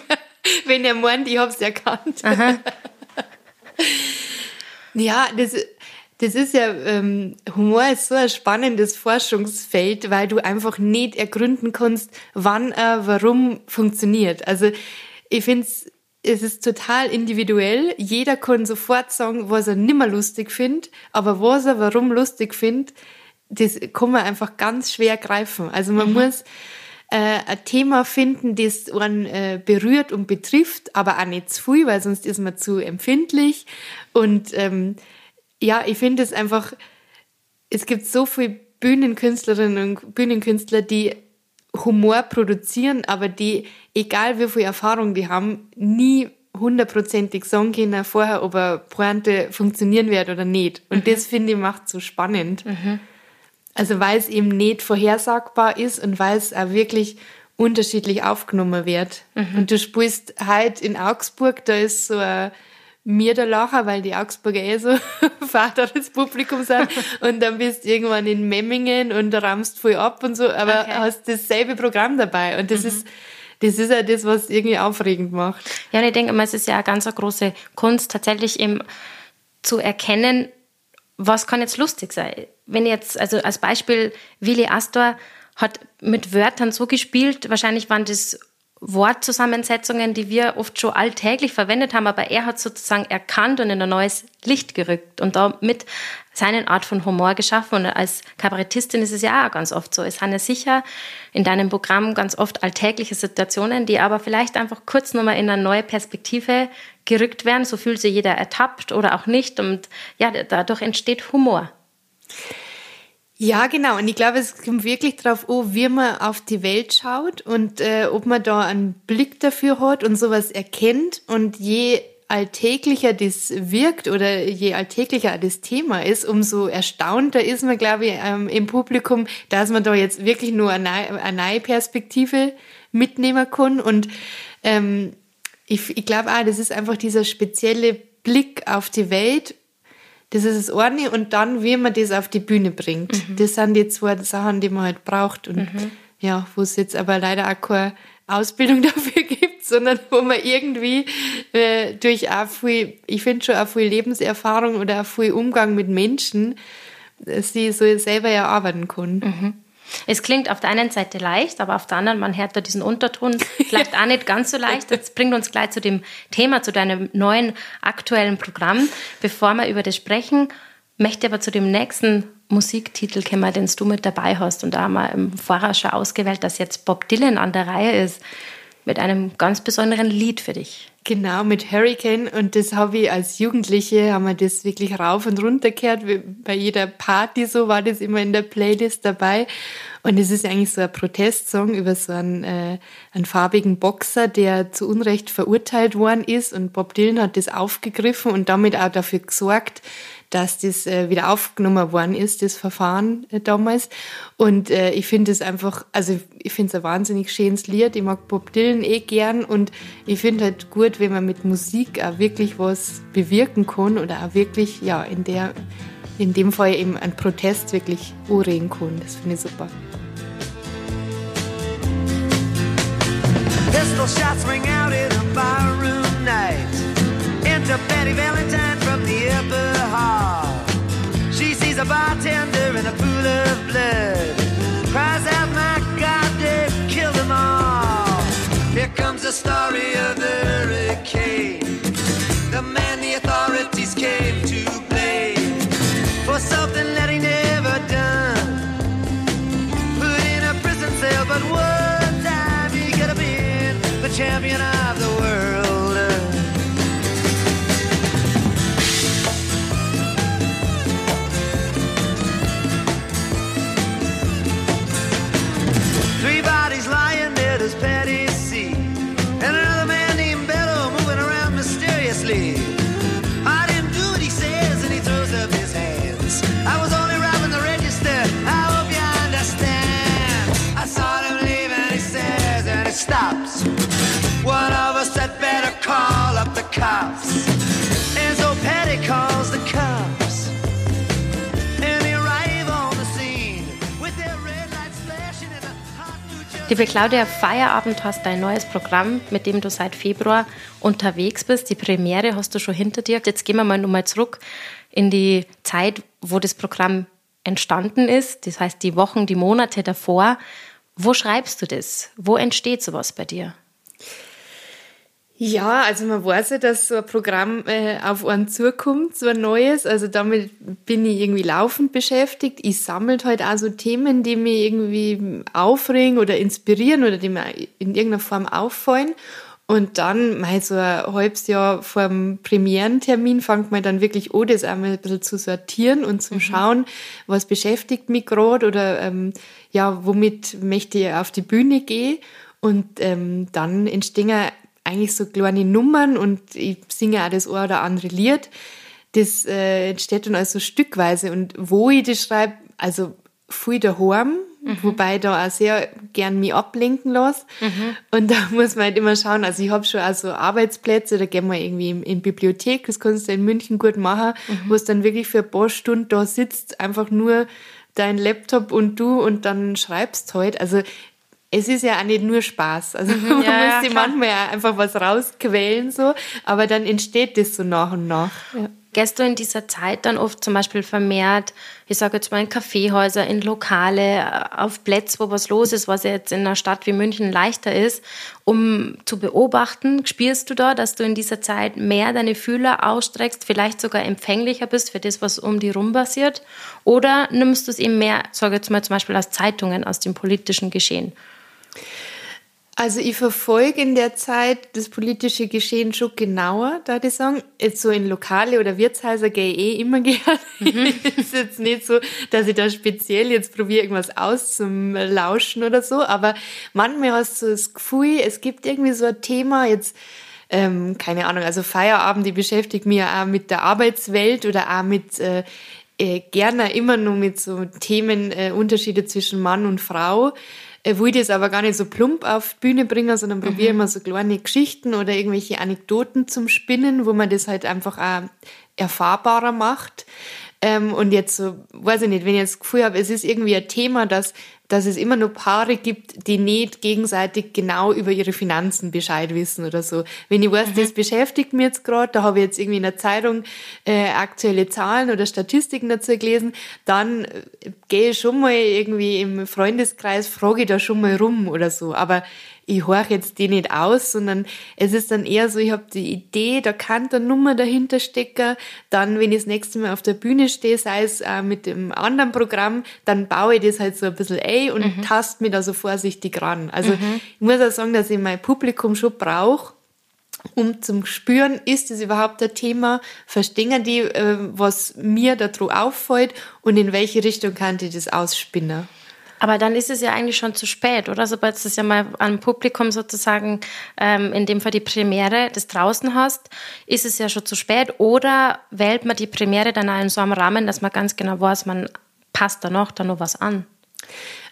Wenn er meint, ich habe es erkannt. ja, das, das ist ja, ähm, Humor ist so ein spannendes Forschungsfeld, weil du einfach nicht ergründen kannst, wann er warum funktioniert. Also ich finde es es ist total individuell. Jeder kann sofort sagen, was er nimmer lustig findet, aber was er warum lustig findet, das kann man einfach ganz schwer greifen. Also man mhm. muss äh, ein Thema finden, das einen äh, berührt und betrifft, aber auch nicht zu viel, weil sonst ist man zu empfindlich. Und ähm, ja, ich finde es einfach, es gibt so viele Bühnenkünstlerinnen und Bühnenkünstler, die Humor produzieren, aber die, egal wie viel Erfahrung die haben, nie hundertprozentig sagen können vorher, ob eine Pointe funktionieren wird oder nicht. Und mhm. das finde ich macht so spannend. Mhm. Also weil es eben nicht vorhersagbar ist und weil es auch wirklich unterschiedlich aufgenommen wird. Mhm. Und du spielst halt in Augsburg, da ist so ein mir da lachen, weil die Augsburger eh so vateres Publikum sind. Und dann bist du irgendwann in Memmingen und rammst voll ab und so, aber okay. hast dasselbe Programm dabei. Und das mhm. ist, das ist ja das, was irgendwie aufregend macht. Ja, und ich denke immer, es ist ja eine ganz große Kunst, tatsächlich eben zu erkennen, was kann jetzt lustig sein. Wenn jetzt, also als Beispiel, Willi Astor hat mit Wörtern so gespielt, wahrscheinlich waren das Wortzusammensetzungen, die wir oft schon alltäglich verwendet haben, aber er hat sozusagen erkannt und in ein neues Licht gerückt und damit seine Art von Humor geschaffen. Und als Kabarettistin ist es ja auch ganz oft so. Es sind ja sicher in deinem Programm ganz oft alltägliche Situationen, die aber vielleicht einfach kurz nochmal in eine neue Perspektive gerückt werden. So fühlt sich jeder ertappt oder auch nicht. Und ja, dadurch entsteht Humor. Ja, genau. Und ich glaube, es kommt wirklich darauf an, wie man auf die Welt schaut und äh, ob man da einen Blick dafür hat und sowas erkennt. Und je alltäglicher das wirkt oder je alltäglicher das Thema ist, umso erstaunter ist man, glaube ich, ähm, im Publikum, dass man da jetzt wirklich nur eine, eine neue Perspektive mitnehmen kann. Und ähm, ich, ich glaube auch, das ist einfach dieser spezielle Blick auf die Welt das ist das eine und dann, wie man das auf die Bühne bringt. Mhm. Das sind die zwei Sachen, die man halt braucht und mhm. ja, wo es jetzt aber leider auch keine Ausbildung dafür gibt, sondern wo man irgendwie äh, durch auch viel, ich finde schon auch viel Lebenserfahrung oder auch viel Umgang mit Menschen, sie so selber erarbeiten kann. Mhm. Es klingt auf der einen Seite leicht, aber auf der anderen, man hört da diesen Unterton, vielleicht auch nicht ganz so leicht. Das bringt uns gleich zu dem Thema, zu deinem neuen aktuellen Programm. Bevor wir über das sprechen, möchte aber zu dem nächsten Musiktitel kommen, den du mit dabei hast. Und da haben wir im Vorher schon ausgewählt, dass jetzt Bob Dylan an der Reihe ist mit einem ganz besonderen Lied für dich. Genau, mit Hurricane. Und das habe ich als Jugendliche, haben wir das wirklich rauf und runter gehört. Bei jeder Party so war das immer in der Playlist dabei. Und es ist eigentlich so ein Protestsong über so einen, äh, einen farbigen Boxer, der zu Unrecht verurteilt worden ist. Und Bob Dylan hat das aufgegriffen und damit auch dafür gesorgt, dass das äh, wieder aufgenommen worden ist, das Verfahren äh, damals. Und äh, ich finde es einfach, also ich finde es ein wahnsinnig schönes Lied. Ich mag Bob Dylan eh gern und ich finde halt gut, wenn man mit Musik auch wirklich was bewirken kann oder auch wirklich, ja, in der, in dem Fall eben einen Protest wirklich anregen kann. Das finde ich super. Pistol shots ring out in a barroom night. Enter Betty Valentine the upper hall. She sees a bartender in a pool of blood. Cries out, my God, they've killed them all. Here comes the story of the hurricane. The man the authorities came to blame for something Liebe Claudia, Feierabend hast dein neues Programm, mit dem du seit Februar unterwegs bist. Die Premiere hast du schon hinter dir. Jetzt gehen wir mal nochmal zurück in die Zeit, wo das Programm entstanden ist. Das heißt, die Wochen, die Monate davor. Wo schreibst du das? Wo entsteht sowas bei dir? Ja, also man weiß ja, dass so ein Programm äh, auf einen zukommt, so ein neues. Also damit bin ich irgendwie laufend beschäftigt. Ich sammle halt auch so Themen, die mich irgendwie aufregen oder inspirieren oder die mir in irgendeiner Form auffallen. Und dann, mal so ein halbes Jahr vor dem Premierentermin, fängt man dann wirklich an, das einmal ein bisschen zu sortieren und zu mhm. schauen, was beschäftigt mich gerade oder ähm, ja, womit möchte ich auf die Bühne gehen. Und ähm, dann entstehen eigentlich so kleine Nummern und ich singe auch das ein oder andere Lied. Das äh, entsteht dann also stückweise. Und wo ich das schreibe, also viel daheim, mhm. wobei ich da auch sehr gern mich ablenken lasse. Mhm. Und da muss man halt immer schauen, also ich habe schon auch so Arbeitsplätze, da gehen wir irgendwie in, in Bibliothek, das kannst du in München gut machen, mhm. wo es dann wirklich für ein paar Stunden da sitzt, einfach nur dein Laptop und du und dann schreibst halt. Also es ist ja auch nicht nur Spaß. Also mhm, man ja, muss sich ja, manchmal ja einfach was rausquälen so, aber dann entsteht das so nach und nach. Ja. Gehst du in dieser Zeit dann oft zum Beispiel vermehrt, ich sage jetzt mal in Kaffeehäuser, in Lokale, äh, auf Plätze, wo was los ist, was jetzt in einer Stadt wie München leichter ist, um zu beobachten? Spürst du da, dass du in dieser Zeit mehr deine Fühler ausstreckst, vielleicht sogar empfänglicher bist für das, was um dich rum passiert? Oder nimmst du es eben mehr, sage jetzt mal zum Beispiel aus Zeitungen, aus dem politischen Geschehen? Also ich verfolge in der Zeit das politische Geschehen schon genauer, da ich sagen. Jetzt so in Lokale oder Wirtshäuser gehe ich eh immer gerne. Mhm. ist jetzt nicht so, dass ich da speziell jetzt probiere, irgendwas auszulauschen oder so, aber manchmal hast du das Gefühl, es gibt irgendwie so ein Thema, jetzt ähm, keine Ahnung, also Feierabend, die beschäftigt mich auch mit der Arbeitswelt oder auch mit äh, äh, gerne immer nur mit so Themen, äh, Unterschiede zwischen Mann und Frau äh, will das aber gar nicht so plump auf die Bühne bringen, sondern mhm. probiere immer so kleine Geschichten oder irgendwelche Anekdoten zum Spinnen, wo man das halt einfach auch erfahrbarer macht. Ähm, und jetzt so, weiß ich nicht, wenn ich jetzt das Gefühl habe, es ist irgendwie ein Thema, das dass es immer nur Paare gibt, die nicht gegenseitig genau über ihre Finanzen Bescheid wissen oder so. Wenn ich weiß, mhm. das beschäftigt mich jetzt gerade, da habe ich jetzt irgendwie in der Zeitung äh, aktuelle Zahlen oder Statistiken dazu gelesen, dann äh, gehe ich schon mal irgendwie im Freundeskreis, frage ich da schon mal rum oder so. Aber ich horche jetzt die nicht aus, sondern es ist dann eher so, ich habe die Idee, da kann eine Nummer dahinter stecken. Dann, wenn ich das nächste Mal auf der Bühne stehe, sei es äh, mit dem anderen Programm, dann baue ich das halt so ein bisschen ein und mhm. tast mich da so vorsichtig ran. Also mhm. ich muss auch sagen, dass ich mein Publikum schon brauche, um zum Spüren, ist es überhaupt ein Thema, verstehen die, äh, was mir da drauf auffällt und in welche Richtung kann ich das ausspinnen. Aber dann ist es ja eigentlich schon zu spät, oder? Sobald du es ja mal am Publikum sozusagen, ähm, in dem Fall die Premiere, das draußen hast, ist es ja schon zu spät. Oder wählt man die Premiere dann auch in so einem Rahmen, dass man ganz genau weiß, man passt da noch, da noch was an?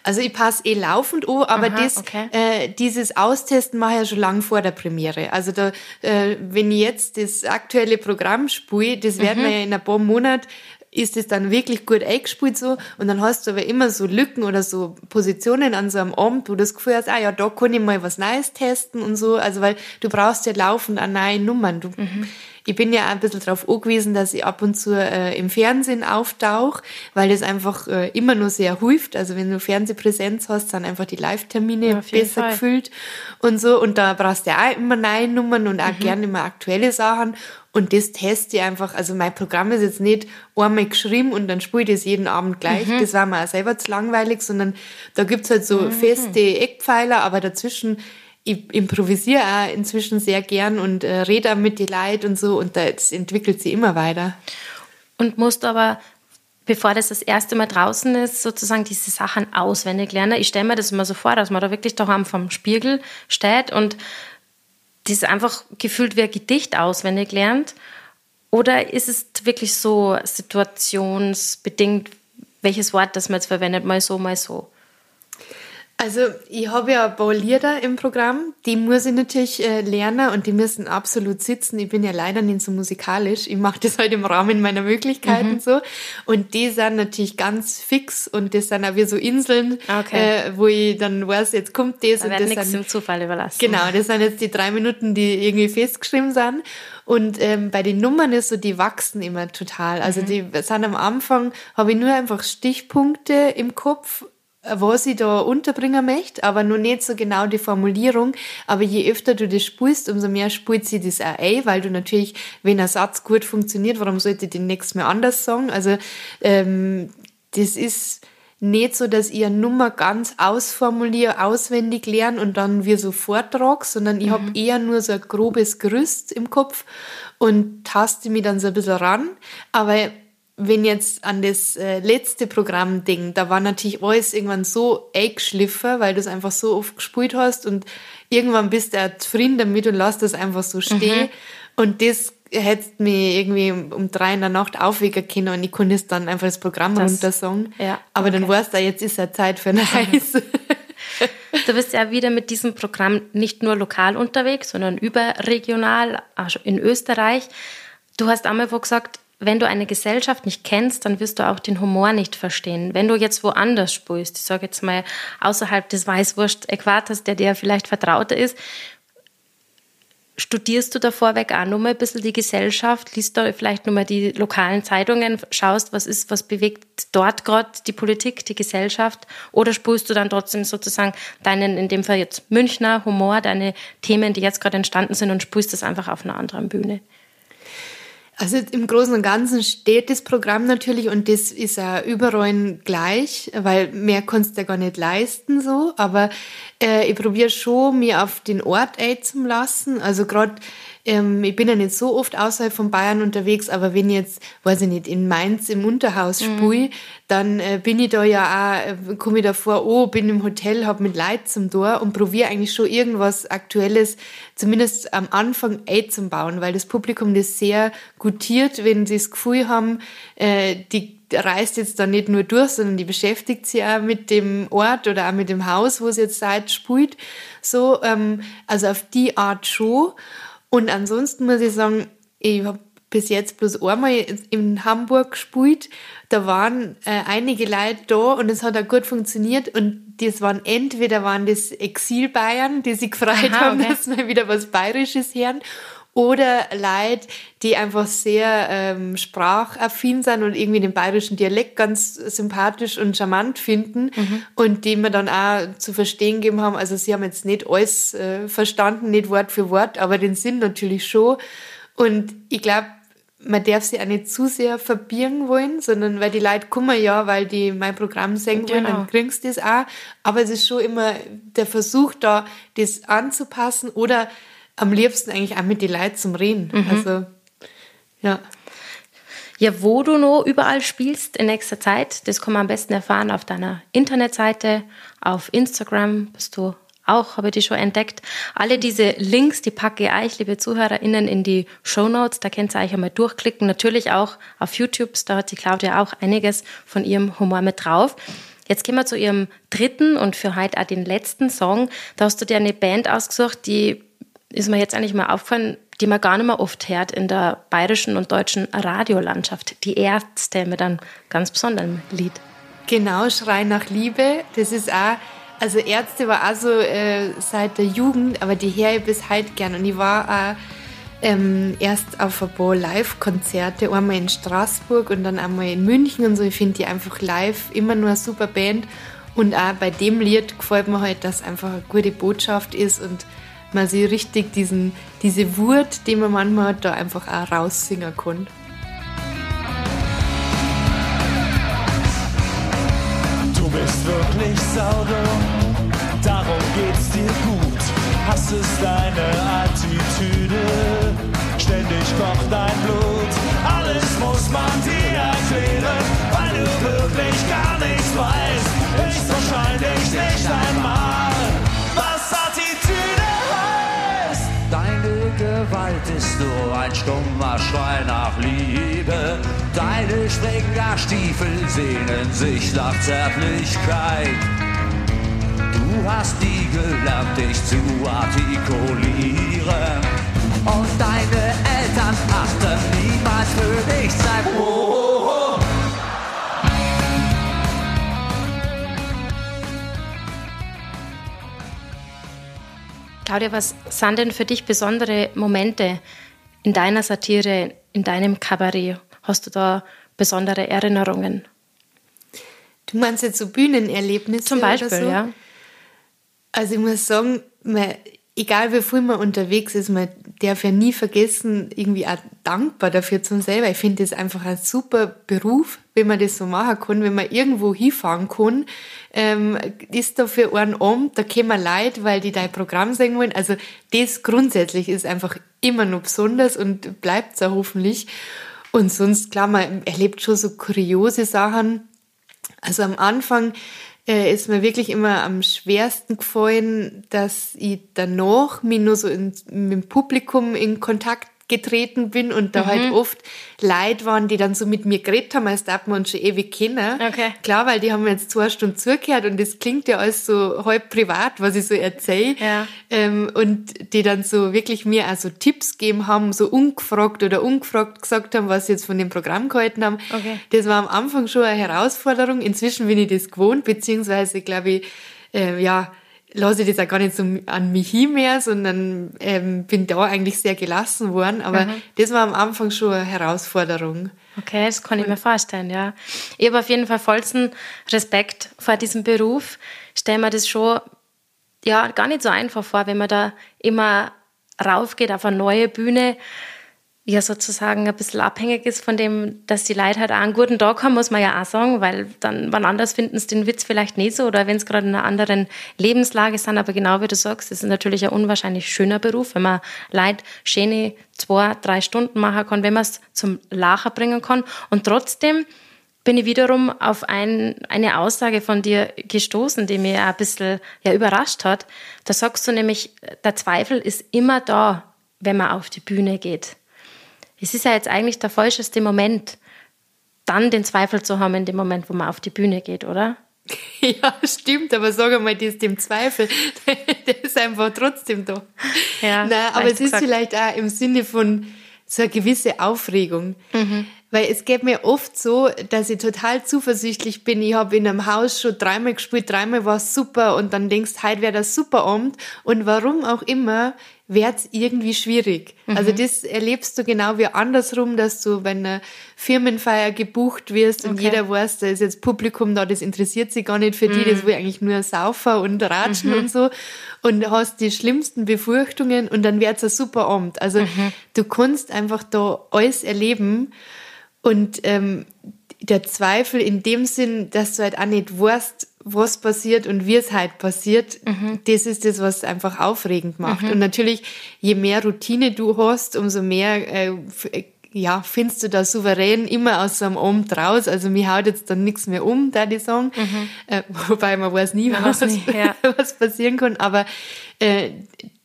Also ich passe eh laufend an, aber Aha, das, okay. äh, dieses Austesten mache ich ja schon lange vor der Premiere. Also da, äh, wenn ich jetzt das aktuelle Programm spiele, das mhm. werden wir ja in ein paar Monaten ist es dann wirklich gut eingespielt so und dann hast du aber immer so Lücken oder so Positionen an so einem Abend, wo du das Gefühl hast, ah ja, da kann ich mal was Neues testen und so, also weil du brauchst ja laufend an neue Nummern. Du, mhm. Ich bin ja ein bisschen darauf angewiesen, dass ich ab und zu äh, im Fernsehen auftauche, weil das einfach äh, immer nur sehr hilft. Also wenn du Fernsehpräsenz hast, sind einfach die Live-Termine ja, besser Fall. gefüllt und so. Und da brauchst du ja auch immer neue Nummern und auch mhm. gerne immer aktuelle Sachen. Und das teste ich einfach, also mein Programm ist jetzt nicht einmal geschrieben und dann spiele ich das jeden Abend gleich. Mhm. Das war mir auch selber zu langweilig, sondern da gibt's halt so mhm. feste Eckpfeiler, aber dazwischen, ich improvisiere auch inzwischen sehr gern und äh, rede auch mit die Leute und so und das entwickelt sich immer weiter. Und musst aber bevor das das erste Mal draußen ist, sozusagen diese Sachen auswendig lernen. Ich stelle mir das immer so vor, dass man da wirklich daheim vom Spiegel steht und das einfach gefühlt wie ein Gedicht auswendig lernt? Oder ist es wirklich so situationsbedingt, welches Wort das man jetzt verwendet, mal so, mal so? Also ich habe ja ein paar Lieder im Programm, die muss ich natürlich äh, lernen und die müssen absolut sitzen. Ich bin ja leider nicht so musikalisch. Ich mache das halt im Rahmen meiner Möglichkeiten mhm. so. Und die sind natürlich ganz fix und das sind auch wie so Inseln, okay. äh, wo ich dann weiß, jetzt kommt das da und das. nichts im Zufall überlassen. Genau, das sind jetzt die drei Minuten, die irgendwie festgeschrieben sind. Und ähm, bei den Nummern ist so, die wachsen immer total. Also mhm. die sind am Anfang, habe ich nur einfach Stichpunkte im Kopf was ich da unterbringen möchte, aber nur nicht so genau die Formulierung. Aber je öfter du das spielst, umso mehr spielt sie das auch ein, weil du natürlich, wenn ein Satz gut funktioniert, warum sollte ich den nächsten Mal anders sagen? Also ähm, das ist nicht so, dass ich eine Nummer ganz ausformuliere, auswendig lerne und dann wir so vortrag, sondern ich mhm. habe eher nur so ein grobes Gerüst im Kopf und taste mich dann so ein bisschen ran. Aber wenn jetzt an das äh, letzte Programm denkt, da war natürlich alles irgendwann so eingeschliffen, weil du es einfach so oft gespielt hast und irgendwann bist du auch zufrieden damit und lässt das einfach so stehen. Mhm. Und das hättest mich irgendwie um drei in der Nacht aufwecken können und ich konnte dann einfach das Programm das, runtersagen. Ja, Aber okay. dann weißt du, jetzt ist ja Zeit für ein Eis. Du bist ja wieder mit diesem Programm nicht nur lokal unterwegs, sondern überregional, also in Österreich. Du hast einmal wo gesagt, wenn du eine Gesellschaft nicht kennst, dann wirst du auch den Humor nicht verstehen. Wenn du jetzt woanders spielst, ich sage jetzt mal außerhalb des Weißwurst-Äquators, der dir vielleicht vertrauter ist, studierst du da vorweg auch nochmal ein bisschen die Gesellschaft, liest da vielleicht nochmal die lokalen Zeitungen, schaust, was ist, was bewegt dort gerade die Politik, die Gesellschaft, oder spürst du dann trotzdem sozusagen deinen, in dem Fall jetzt Münchner Humor, deine Themen, die jetzt gerade entstanden sind und spürst das einfach auf einer anderen Bühne? Also im Großen und Ganzen steht das Programm natürlich und das ist ja überall gleich, weil mehr kannst du ja gar nicht leisten so. Aber äh, ich probiere schon, mir auf den Ort lassen. Also gerade ähm, ich bin ja nicht so oft außerhalb von Bayern unterwegs, aber wenn ich jetzt, weiß ich nicht, in Mainz im Unterhaus mhm. spiele, dann äh, bin ich da ja auch, äh, komme ich da vor, oh, bin im Hotel, habe mit Leid zum Tor und probiere eigentlich schon irgendwas Aktuelles, zumindest am Anfang einzubauen, weil das Publikum das sehr gutiert, wenn sie das Gefühl haben, äh, die reist jetzt da nicht nur durch, sondern die beschäftigt sich auch mit dem Ort oder auch mit dem Haus, wo es jetzt seit spielt. So, ähm, also auf die Art schon. Und ansonsten muss ich sagen, ich habe bis jetzt bloß einmal in Hamburg gespielt. Da waren äh, einige Leute da und es hat auch gut funktioniert. Und das waren entweder waren das Exil-Bayern, die sich gefreut Aha, haben, okay. dass wir wieder was Bayerisches hören, oder Leute, die einfach sehr ähm, sprachaffin sind und irgendwie den bayerischen Dialekt ganz sympathisch und charmant finden mhm. und die mir dann auch zu verstehen gegeben haben. Also sie haben jetzt nicht alles äh, verstanden, nicht Wort für Wort, aber den Sinn natürlich schon. Und ich glaube, man darf sie auch nicht zu sehr verbieren wollen, sondern weil die Leute kommen ja, weil die mein Programm singen wollen, genau. dann kriegst du das auch. Aber es ist schon immer der Versuch da, das anzupassen oder am liebsten eigentlich auch mit den Leuten zum Reden. Mhm. Also, ja. Ja, wo du noch überall spielst in nächster Zeit, das kann man am besten erfahren auf deiner Internetseite, auf Instagram bist du auch, habe ich die schon entdeckt. Alle diese Links, die packe ich euch, liebe ZuhörerInnen, in die Show Notes. Da könnt ihr euch einmal durchklicken. Natürlich auch auf YouTube, da hat die Claudia auch einiges von ihrem Humor mit drauf. Jetzt gehen wir zu ihrem dritten und für heute auch den letzten Song. Da hast du dir eine Band ausgesucht, die ist mir jetzt eigentlich mal aufgefallen, die man gar nicht mehr oft hört in der bayerischen und deutschen Radiolandschaft. Die Ärzte mit einem ganz besonderen Lied. Genau, Schrei nach Liebe. Das ist auch, also Ärzte war auch so äh, seit der Jugend, aber die höre ich bis heute gern. Und ich war auch ähm, erst auf ein paar Live-Konzerte, einmal in Straßburg und dann einmal in München und so. Ich finde die einfach live immer nur eine super Band. Und auch bei dem Lied gefällt mir halt, dass einfach eine gute Botschaft ist und man sich richtig diesen, diese Wut, die man manchmal da einfach auch raussingen kann. Du bist wirklich saudumm, darum geht's dir gut. Hass ist deine Attitüde, ständig kocht dein Blut. Alles muss man dir erklären, weil du wirklich gar nichts weißt. Ist wahrscheinlich nicht einmal. Gewalt ist nur ein stummer Schrei nach Liebe. Deine Springerstiefel sehnen sich nach Zärtlichkeit. Du hast nie gelernt, dich zu artikulieren. Und deine Eltern achten niemals für dich sein. Oh, Claudia, was sind denn für dich besondere Momente in deiner Satire, in deinem Kabarett? Hast du da besondere Erinnerungen? Du meinst jetzt so Bühnenerlebnisse? Zum Beispiel, so? ja. Also ich muss sagen, man, egal wie viel man unterwegs ist, man darf ja nie vergessen, irgendwie auch dankbar dafür zu sein selber. Ich finde das einfach ein super Beruf, wenn man das so machen kann, wenn man irgendwo hinfahren kann, ähm, ist da für einen Abend, da kommen Leute, weil die dein Programm sehen wollen. Also das grundsätzlich ist einfach immer noch besonders und bleibt es auch hoffentlich. Und sonst, klar, man erlebt schon so kuriose Sachen. Also am Anfang äh, ist mir wirklich immer am schwersten gefallen, dass ich danach mich nur so in, mit dem Publikum in Kontakt getreten bin und da halt oft Leute waren, die dann so mit mir geredet haben, als darf man schon ewig kennen. Okay. Klar, weil die haben mir jetzt zwei Stunden zugehört und das klingt ja alles so halb privat, was ich so erzähle. Ja. Ähm, und die dann so wirklich mir also Tipps gegeben haben, so ungefragt oder ungefragt gesagt haben, was sie jetzt von dem Programm gehalten haben. Okay. Das war am Anfang schon eine Herausforderung. Inzwischen bin ich das gewohnt, beziehungsweise glaube ich, äh, ja, lasse ich das auch gar nicht so an mich hin mehr, sondern ähm, bin da eigentlich sehr gelassen worden. Aber das war am Anfang schon eine Herausforderung. Okay, das kann ich mir vorstellen, ja. Ich habe auf jeden Fall vollsten Respekt vor diesem Beruf. Stell mir das schon ja, gar nicht so einfach vor, wenn man da immer raufgeht auf eine neue Bühne, ja sozusagen ein bisschen abhängig ist von dem, dass die Leute halt auch einen guten Tag haben, muss man ja auch sagen, weil dann wann anders finden sie den Witz vielleicht nicht so oder wenn es gerade in einer anderen Lebenslage sind, aber genau wie du sagst, ist natürlich ein unwahrscheinlich schöner Beruf, wenn man Leute schöne zwei, drei Stunden machen kann, wenn man es zum Lachen bringen kann und trotzdem bin ich wiederum auf ein, eine Aussage von dir gestoßen, die mir ein bisschen ja, überrascht hat. Da sagst du nämlich, der Zweifel ist immer da, wenn man auf die Bühne geht. Es ist ja jetzt eigentlich der falscheste Moment, dann den Zweifel zu haben in dem Moment, wo man auf die Bühne geht, oder? Ja, stimmt, aber sag einmal, das dem Zweifel, der ist einfach trotzdem da. Ja, Nein, aber es ist gesagt. vielleicht auch im Sinne von so eine gewisse Aufregung. Weil es geht mir oft so, dass ich total zuversichtlich bin. Ich habe in einem Haus schon dreimal gespielt, dreimal war es super und dann denkst, heute wäre das super Abend. Und warum auch immer, wird's irgendwie schwierig. Also das erlebst du genau wie andersrum, dass du bei einer Firmenfeier gebucht wirst und Okay. jeder weiß, da ist jetzt Publikum da, das interessiert sich gar nicht für die, das will eigentlich nur Saufer und Ratschen und so. Und hast die schlimmsten Befürchtungen und dann wird's ein super Abend. Also du kannst einfach da alles erleben und ähm, der Zweifel in dem Sinn, dass du halt auch nicht weißt, was passiert und wie es halt passiert, das ist das, was einfach aufregend macht. Und natürlich, je mehr Routine du hast, umso mehr äh, äh, ja, findest du da souverän immer aus so einem Abend raus. Also mir haut jetzt dann nichts mehr um, da die sagen. Äh, wobei man weiß nie, Man was, weiß nie, ja. was passieren kann. Aber äh,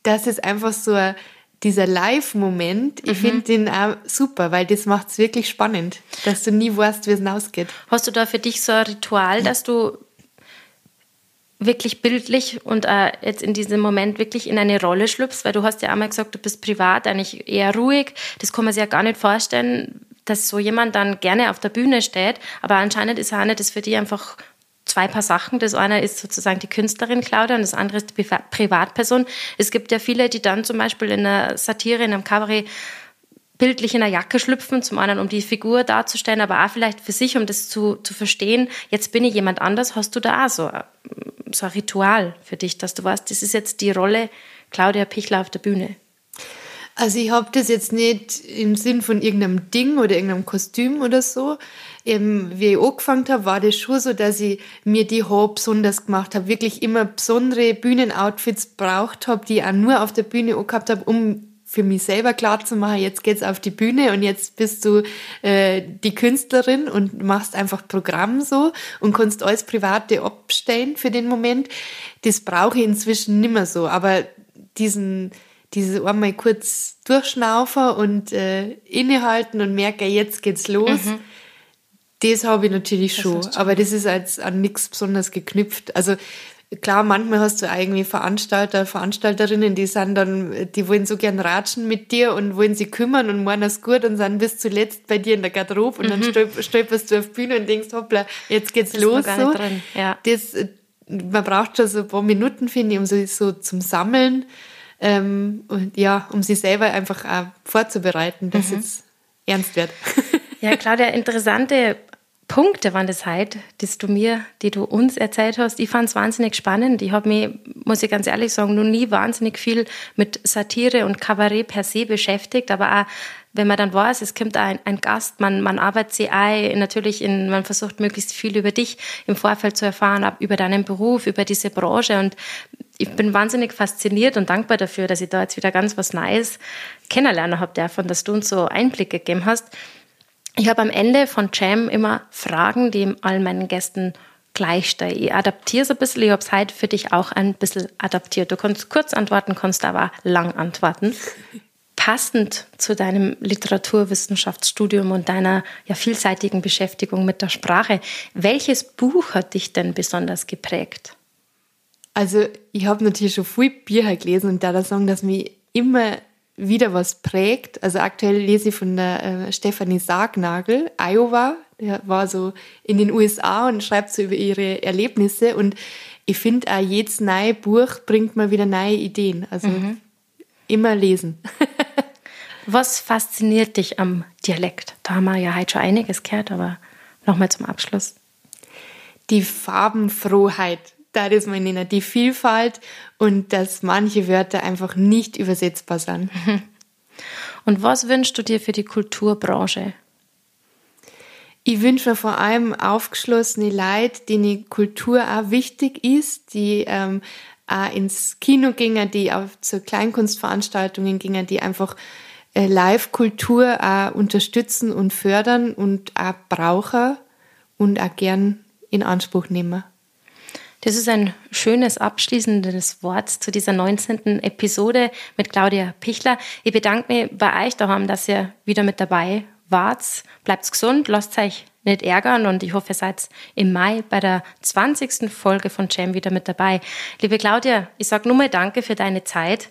das ist einfach so ein, dieser Live-Moment. Ich finde den auch super, weil das macht es wirklich spannend, dass du nie weißt, wie es ausgeht. Hast du da für dich so ein Ritual, dass du wirklich bildlich und äh, jetzt in diesem Moment wirklich in eine Rolle schlüpfst? Weil du hast ja einmal gesagt, du bist privat eigentlich eher ruhig. Das kann man sich ja gar nicht vorstellen, dass so jemand dann gerne auf der Bühne steht. Aber anscheinend ist eine das für dich einfach zwei Paar Sachen. Das eine ist sozusagen die Künstlerin Claudia und das andere ist die Priva- Privatperson. Es gibt ja viele, die dann zum Beispiel in einer Satire, in einem Kabarett bildlich in einer Jacke schlüpfen, zum einen um die Figur darzustellen, aber auch vielleicht für sich, um das zu, zu verstehen, jetzt bin ich jemand anders, hast du da auch so, so ein Ritual für dich, dass du weißt, das ist jetzt die Rolle Claudia Pichler auf der Bühne. Also ich habe das jetzt nicht im Sinn von irgendeinem Ding oder irgendeinem Kostüm oder so. Ähm, wie ich angefangen habe, war das schon so, dass ich mir die Haare besonders gemacht habe, wirklich immer besondere Bühnenoutfits braucht habe, die ich auch nur auf der Bühne angehabt habe, um für mich selber klar zu machen, jetzt geht's auf die Bühne und jetzt bist du äh, die Künstlerin und machst einfach Programm so und kannst alles Private abstellen für den Moment. Das brauche ich inzwischen nimmer so, aber diesen dieses einmal kurz durchschnaufen und äh, innehalten und merken, jetzt geht's los. Das habe ich natürlich schon, hast du. aber das ist jetzt an nichts besonders geknüpft. Also klar, manchmal hast du irgendwie Veranstalter, Veranstalterinnen, die sind dann, die wollen so gern ratschen mit dir und wollen sich kümmern und meinen es gut und sind bis zuletzt bei dir in der Garderobe und dann stolp- stolperst du auf die Bühne und denkst, hoppla, jetzt geht's Mhm. noch los. So. ja. Das, man braucht schon so ein paar Minuten, finde ich, um so, so zum Sammeln ähm, und ja, um sich selber einfach auch vorzubereiten, dass jetzt ernst wird. Ja, Claudia, interessante Punkte waren das heute, die du mir, die du uns erzählt hast. Ich fand es wahnsinnig spannend. Ich habe mich, muss ich ganz ehrlich sagen, noch nie wahnsinnig viel mit Satire und Kabarett per se beschäftigt, aber auch wenn man dann weiß, es kommt ein, ein Gast, man, man arbeitet sich ein, natürlich in, man versucht möglichst viel über dich im Vorfeld zu erfahren, über deinen Beruf, über diese Branche und ich bin wahnsinnig fasziniert und dankbar dafür, dass ich da jetzt wieder ganz was Neues kennenlernen habe davon, dass du uns so Einblicke gegeben hast. Ich habe am Ende von Jam immer Fragen, die all meinen Gästen gleich stelle. Ich adaptiere es ein bisschen. Ich habe es heute für dich auch ein bisschen adaptiert. Du kannst kurz antworten, kannst aber lang antworten. passend zu deinem Literaturwissenschaftsstudium und deiner ja vielseitigen Beschäftigung mit der Sprache, welches Buch hat dich denn besonders geprägt? Also ich habe natürlich schon viel Bücher gelesen und da da sagen, dass mich immer wieder was prägt. Also aktuell lese ich von der äh, Stefanie Sargnagel, Iowa. Der war so in den USA und schreibt so über ihre Erlebnisse. Und ich finde auch jedes neue Buch bringt mal wieder neue Ideen. Also mhm. immer lesen. was fasziniert dich am Dialekt? Da haben wir ja heute schon einiges gehört, aber nochmal zum Abschluss. Die Farbenfrohheit da ist man nennen, die Vielfalt und dass manche Wörter einfach nicht übersetzbar sind. Und was wünschst du dir für die Kulturbranche? Ich wünsche mir vor allem aufgeschlossene Leute, denen Kultur auch wichtig ist, die ähm, auch ins Kino gingen, die auch zu Kleinkunstveranstaltungen gingen, die einfach äh, Live-Kultur auch unterstützen und fördern und auch brauchen und auch gern in Anspruch nehmen. Das ist ein schönes abschließendes Wort zu dieser 19. Episode mit Claudia Pichler. Ich bedanke mich bei euch daheim, dass ihr wieder mit dabei wart. Bleibt gesund, lasst euch nicht ärgern und ich hoffe, ihr seid im Mai bei der 20. Folge von Jam wieder mit dabei. Liebe Claudia, ich sage nur mal Danke für deine Zeit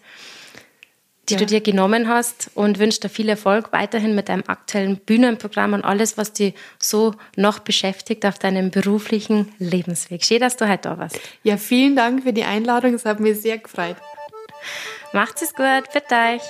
die ja. du dir genommen hast und wünsche dir viel Erfolg weiterhin mit deinem aktuellen Bühnenprogramm und alles, was dich so noch beschäftigt auf deinem beruflichen Lebensweg. Schön, dass du heute da warst. Ja, vielen Dank für die Einladung. Es hat mich sehr gefreut. Macht's es gut, bis gleich.